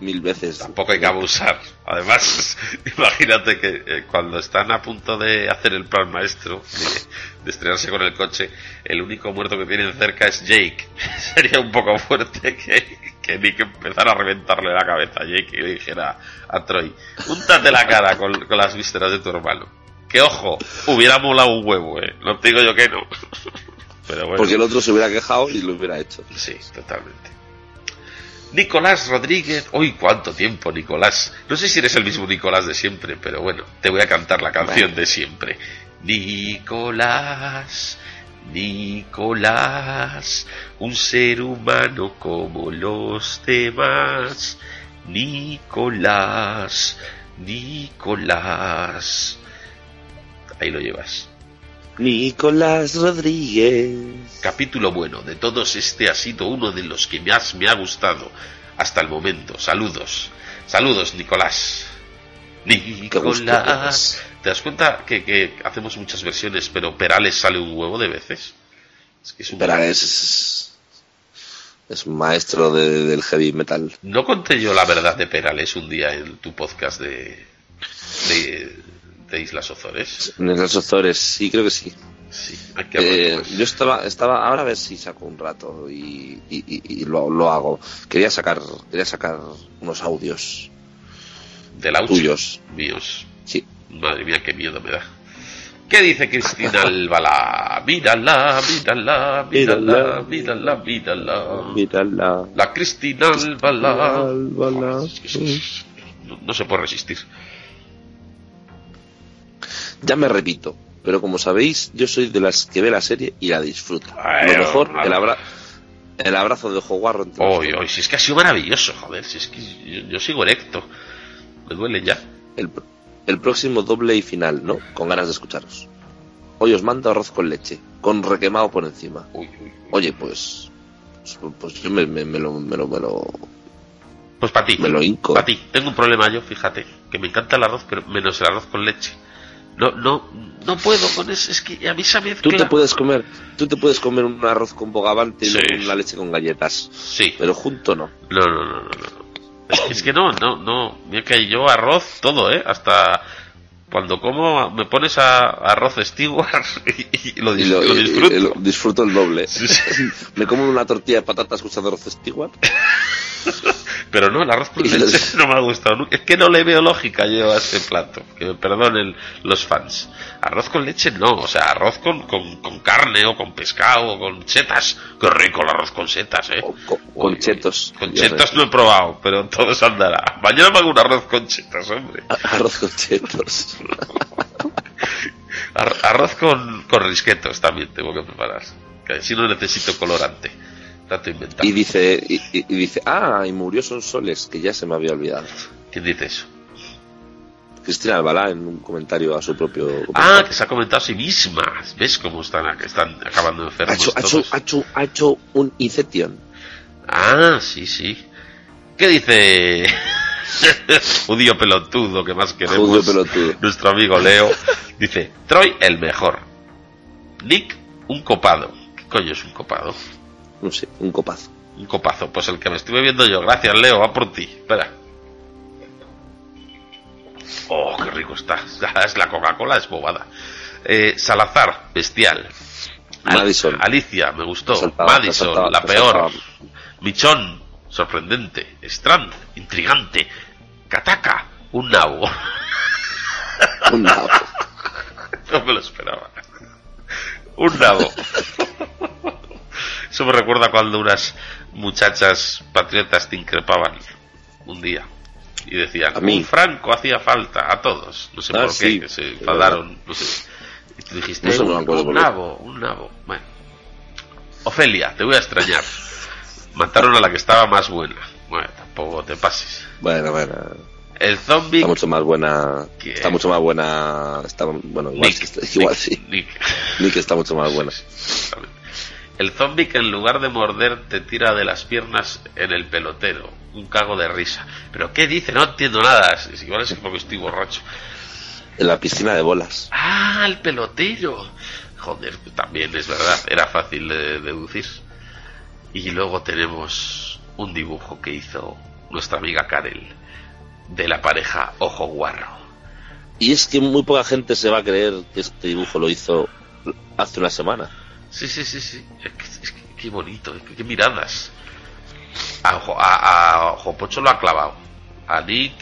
mil veces. Tampoco hay que abusar. Además, imagínate que eh, cuando están a punto de hacer el plan maestro, de, de estrenarse con el coche, el único muerto que tienen cerca es Jake. Sería un poco fuerte que, que Nick empezara a reventarle la cabeza a Jake y le dijera a Troy, úntate la cara con, con las vísceras de tu hermano. Que ojo, hubiera molado un huevo, eh. No te digo yo que no. Pero bueno. Porque el otro se hubiera quejado y lo hubiera hecho. Sí, totalmente. Nicolás Rodríguez. Uy, cuánto tiempo, Nicolás. No sé si eres el mismo Nicolás de siempre, pero bueno, te voy a cantar la canción de siempre. Nicolás, Nicolás, un ser humano como los demás. Nicolás, Nicolás. Ahí lo llevas. Nicolás Rodríguez. Capítulo bueno, de todos este ha sido uno de los que más me ha gustado hasta el momento. Saludos. Saludos, Nicolás. Nicolás. ¿Te das cuenta que, hacemos muchas versiones, pero Perales sale un huevo de veces? Es un Perales es, un maestro de, del heavy metal. No conté yo la verdad de Perales un día en tu podcast de, de de Islas Ozores. En Islas Ozores, sí, creo que sí. Eh, pues? Yo estaba, estaba, ahora a ver si saco un rato y, y, y, lo, hago. Quería sacar, quería sacar unos audios. ¿Del audio? Tuyos. Míos. Sí. Madre mía, qué miedo me da. ¿Qué dice Cristina Albalá? Mírala, mírala, mírala, mírala, mírala. Mírala. La Cristina Albalá. Albalá. No, no se puede resistir. Ya me repito, pero como sabéis, yo soy de las que ve la serie y la disfruta. Ay, Lo mejor, el, abra el abrazo de Joguarro. Entre oy, oy, si es que ha sido maravilloso, joder, si es que yo, yo sigo erecto. Me duele ya. El, el próximo doble y final, ¿no? Con ganas de escucharos. Hoy os mando arroz con leche, con requemado por encima. Uy, uy. Oye, pues. Pues yo me, me, me, lo, me lo, lo, Pues para ti. Me lo hinco. Para ti. Tengo un problema yo, fíjate. Que me encanta el arroz, pero menos el arroz con leche. No, no, no puedo con eso, es que a mí se mezcla. Tú te puedes comer, tú te puedes comer un arroz con bogavante y una leche con galletas. Sí. Pero junto no. No, no, no, no. no. Es que no, no, no. Mira que yo arroz todo, ¿eh? Hasta cuando como me pones a arroz Stewart y, lo, dis disfruto. el doble. Me como una tortilla de patatas escuchando arroz Stewart. Pero no, el arroz con leche no me ha gustado nunca. Es que no le veo lógica yo a este plato. Que me perdonen los fans. Arroz con leche no, o sea, arroz con, con, carne o con pescado o con setas. Qué rico el arroz con setas, ¿eh? Con, con Con chetos no he probado, pero todo se andará. Mañana me hago un arroz con chetos, hombre. Arroz con chetos. Arroz con, con risquetos también tengo que preparar. Que no necesito colorante. Y dice, y, dice, ah, y murió Sonsoles, que ya se me había olvidado. ¿Quién dice eso? Cristina Albalá en un comentario a su propio. Ah, comentario. Ah, que se ha comentado a sí misma. ¿Ves cómo están, están acabando enfermos? Ha hecho. Ha, hecho, ha hecho, un Inception. Ah, sí, sí. ¿Qué dice Judío Pelotudo, que más queremos? Pelotudo. Nuestro amigo Leo. Dice: Troy el mejor. Nick, un copado. ¿Qué coño es un copado? no sé, un copazo. Un copazo, pues el que me estuve viendo yo. Gracias, Leo, va por ti. Espera. Oh, qué rico está. Es la Coca-Cola, es bobada. Eh, Salazar, bestial. Madison. Alicia, me gustó. Madison, la peor. Michón, sorprendente. Strand, intrigante. Kataka, un nabo. Un nabo. no me lo esperaba. Un nabo. Eso me recuerda cuando unas muchachas patriotas te increpaban un día y decían, a mí. Un Franco hacía falta a todos. No sé ah, por sí, qué, que se enfadaron. No sé. Y tú dijiste, no un, nabo, un nabo. Bueno. Ofelia, te voy a extrañar. Mataron a la que estaba más buena. Bueno, tampoco te pases. Bueno, bueno. El zombie. Está mucho más buena. ¿Qué? Está mucho más buena. Está, bueno, igual, Nick, sí, está, igual Nick, sí. Nick. Nick está mucho más buena. Sí, el zombie que en lugar de morder te tira de las piernas en el pelotero. Un cago de risa. ¿Pero qué dice? No entiendo nada. Es igual es porque estoy borracho. En la piscina de bolas. Ah, el pelotero. Joder, también es verdad. Era fácil de deducir. Y luego tenemos un dibujo que hizo nuestra amiga Karel de la pareja Ojo Guarro. Y es que muy poca gente se va a creer que este dibujo lo hizo hace una semana. Sí, sí, sí, sí. Es que, es que qué bonito, que, qué miradas. A, a, a Jopocho lo ha clavado. A Nick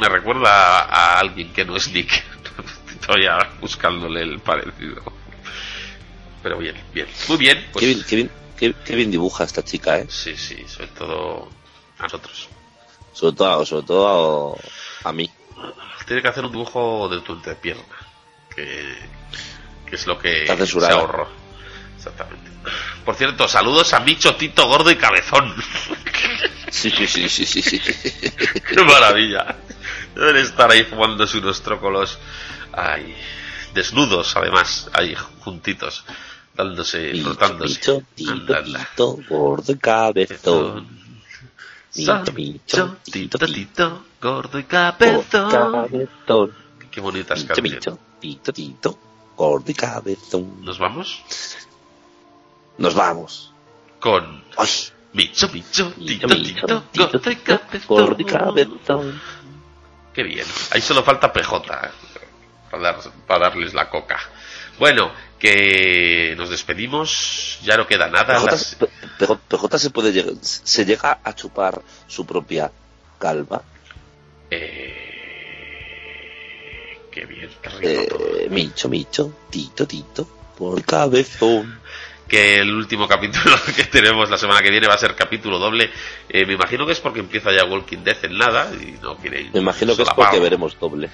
me recuerda a, alguien que no es Nick. Estoy buscándole el parecido. Pero bien, bien. Muy bien. Pues... Qué, bien, qué bien, qué, bien dibuja esta chica, ¿eh? Sí, sí, sobre todo a nosotros. Sobre todo, sobre todo a mí. Tiene que hacer un dibujo de tu entrepierna. Que, que es lo que se ahorró. Exactamente. Por cierto, saludos a Micho, Tito, Gordo y Cabezón. Sí, sí, sí, sí, sí. sí. Qué maravilla. Deben estar ahí fumándose unos trócolos. Ay, desnudos, además, ahí juntitos, dándose, Micho, rotándose. Micho, Tito, Tito, Gordo y Cabezón. Micho, Micho, Tito, Tito, Gordo y Cabezón. Qué bonitas canciones. Micho, Tito, Tito, Gordo y Cabezón. ¿Nos vamos? Nos vamos. con Ay, Micho, Micho, Tito, Tito, Tito, Cabezón. Qué bien. Ahí solo falta PJ eh, para, dar- para darles la coca. Bueno, que nos despedimos. Ya no queda nada. PJ, Las- se- PJ PJ se puede llegar- se llega a chupar su propia calva. Eh, Qué bien, qué rico todo. Eh, micho, micho, tito, tito, por cabezón. Que el último capítulo que tenemos la semana que viene va a ser capítulo doble. Eh, me imagino que es porque empieza ya Walking Dead en nada y no quiere Me imagino que es porque veremos doble.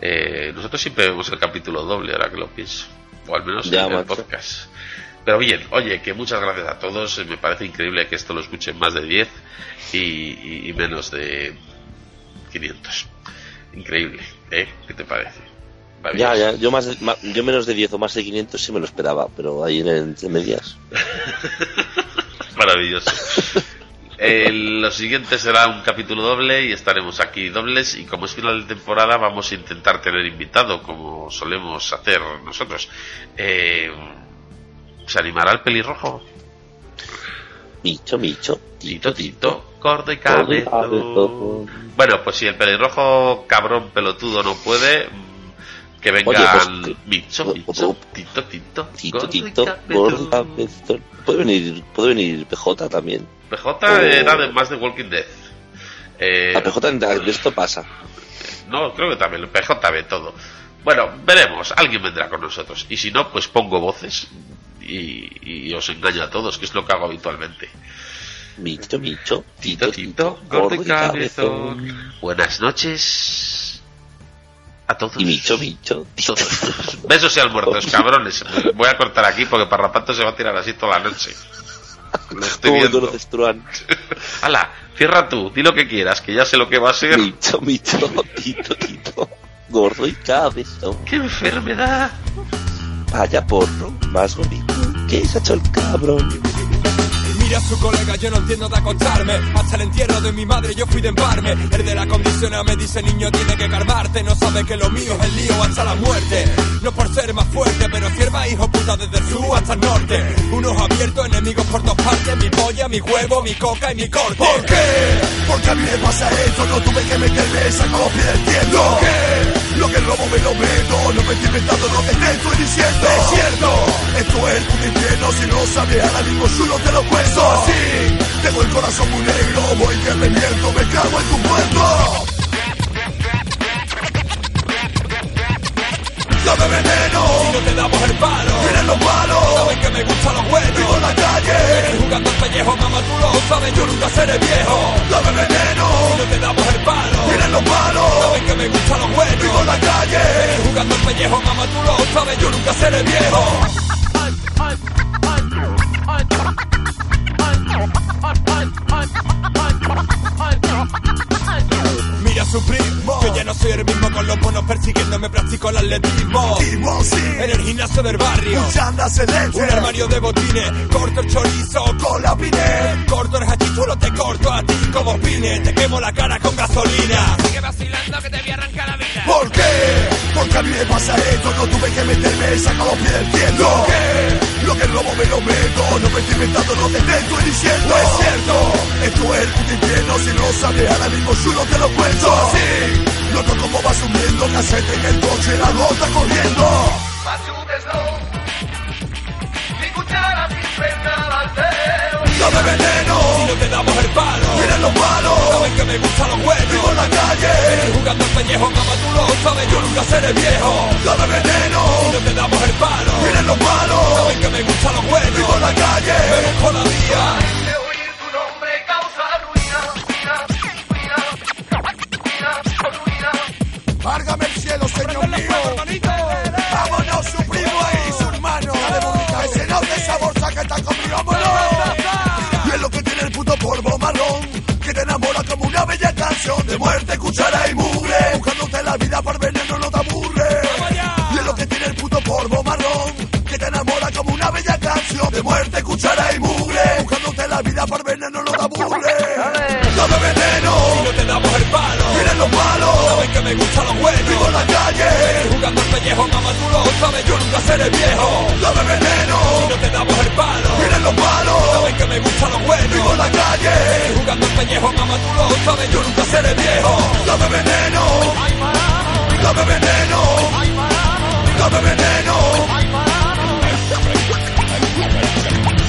Eh, nosotros siempre vemos el capítulo doble, ahora que lo pienso. O al menos Ya, en el podcast. Pero bien, oye, que muchas gracias a todos. Me parece increíble que esto lo escuchen más de 10 y, y- y menos de 500. Increíble, ¿eh? ¿Qué te parece? Ya, ya, yo, más, ma- yo menos de 10 o más de 500 sí me lo esperaba, pero ahí en entre medias. Maravilloso. El- lo siguiente será un capítulo doble y estaremos aquí dobles y como es final de temporada vamos a intentar tener invitado como solemos hacer nosotros. Eh, ¿Se animará el pelirrojo? Micho, micho, Tito, tito, gordo y cabezón. Bueno, pues si el pelirrojo cabrón pelotudo no puede, que vengan Oye, pues, bicho, bicho, tito, tito, Tito, tito, cabezón. Puede venir, puede venir PJ también. PJ era de más de Walking Dead. Eh, A PJ de esto pasa. No, creo que también el PJ ve todo. Bueno, veremos, alguien vendrá con nosotros. Y si no, pues pongo voces y, y os engaño a todos, que es lo que hago habitualmente. Micho, micho, Tito, tito, tito, tito, gordo y cabezón. Buenas noches a todos. Y micho, micho. Todos. Besos y almuerzos, cabrones. Voy a cortar aquí porque Parrapato se va a tirar así toda la noche. Lo estoy ¿Cómo me viendo. Hala, cierra tú, di lo que quieras, que ya sé lo que va a ser. Micho, micho, tito, tito, gordo y cabezón. ¡Qué enfermedad! Vaya porro, más bonito que se ha hecho el cabrón. Mira a su colega, yo no entiendo de acostarme. Hasta el entierro de mi madre yo fui de embarme. El de la condiciona me dice, niño, tiene que calmarte. No sabe que lo mío es el lío hasta la muerte. No por ser más fuerte, pero sierva hijo puta desde el sur hasta el norte. Unos abiertos, enemigos por dos partes. Mi polla, mi huevo, mi coca y mi corte. ¿Por qué? Porque a mí me pasa esto, no tuve que los pies del tiempo. ¿Por qué? Lo que robo me lo meto, no me estoy inventando lo que te estoy diciendo. Es cierto, esto es puto infierno, si no sabes ahora mismo chulo te lo cuento. Así, tengo el corazón muy negro, voy que reviento, me cago en tu muerto. Dame veneno, Si no te damos el palo, miren los malos, saben que me gustan los buenos. vivo en la calle. Estoy jugando al pellejo, mamá, tú lo sabes, yo nunca seré viejo. Dame veneno, Si no te damos el palo, miren los malos, saben que me gustan los buenos. vivo en la calle. Estoy jugando al pellejo, mamá, tú lo sabes, yo nunca seré viejo. Mira su soy el mismo con los bonos persiguiéndome, practico el atletismo. En el gimnasio del barrio, un armario de botines, corto el chorizo, con la piné. corto el hachichulo, te corto a ti como pine, te quemo la cara con gasolina. Sigue vacilando que te voy a arrancar la vida. ¿Por qué? Porque a mí me pasa esto, no tuve que meterme, saco los pies del. ¿Por qué? Lo que robo me lo meto, no me estoy inventando lo que te estoy diciendo. Es cierto, esto es el puto infierno, si no sabes ahora mismo chulo te lo cuento. Así, noto cómo va subiendo, casete en el coche, la gota corriendo. Dame veneno, Si no te damos el palo, miren los malos, saben que me gustan los buenos. vivo en la calle. Estoy jugando al pellejo, mamá, tú lo sabes, yo nunca seré viejo. Dame veneno, Si no te damos el palo, miren los malos, saben que me gustan los buenos. vivo en la calle. Me busco la vía. Válgame el cielo, señor mío. Vámonos, su primo y su hermano. Ese no de sabor, sácate conmigo, vámonos. Y es lo que tiene el puto polvo marrón. Que te enamora como una bella canción de muerte, cuchara y mugre. Buscándote la vida para el veneno me gusta lo bueno. Vivo en la calle, jugando al pellejo, mamá tú lo sabes, yo nunca seré viejo. Dame veneno, si no te damos el palo. Miren los palos, saben que me gusta lo bueno. Vivo en la calle, jugando al pellejo, mamá tú lo sabes, yo nunca seré viejo. Dame veneno, dame veneno, dame veneno.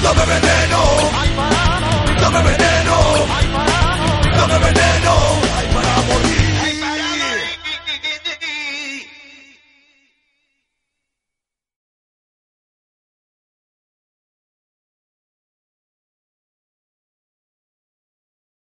Dame veneno, dame veneno, dame veneno.